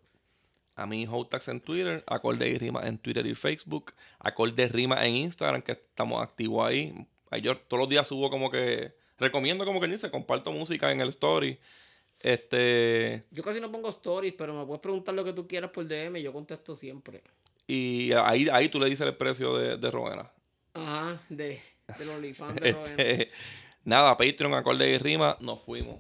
A mí, Hotax en Twitter, Acorde y Rima en Twitter y Facebook, Acorde Rima en Instagram, que estamos activos ahí. Ahí Yo todos los días subo como que, recomiendo como que dice, comparto música en el story. Este, Yo casi no pongo stories, pero me puedes preguntar lo que tú quieras por DM. Yo contesto siempre. y ahí, ahí tú le dices el precio de, de Rowena. Ajá, de, de los OnlyFans de Rowena. Este, nada, Patreon, Acorde y Rima, nos fuimos.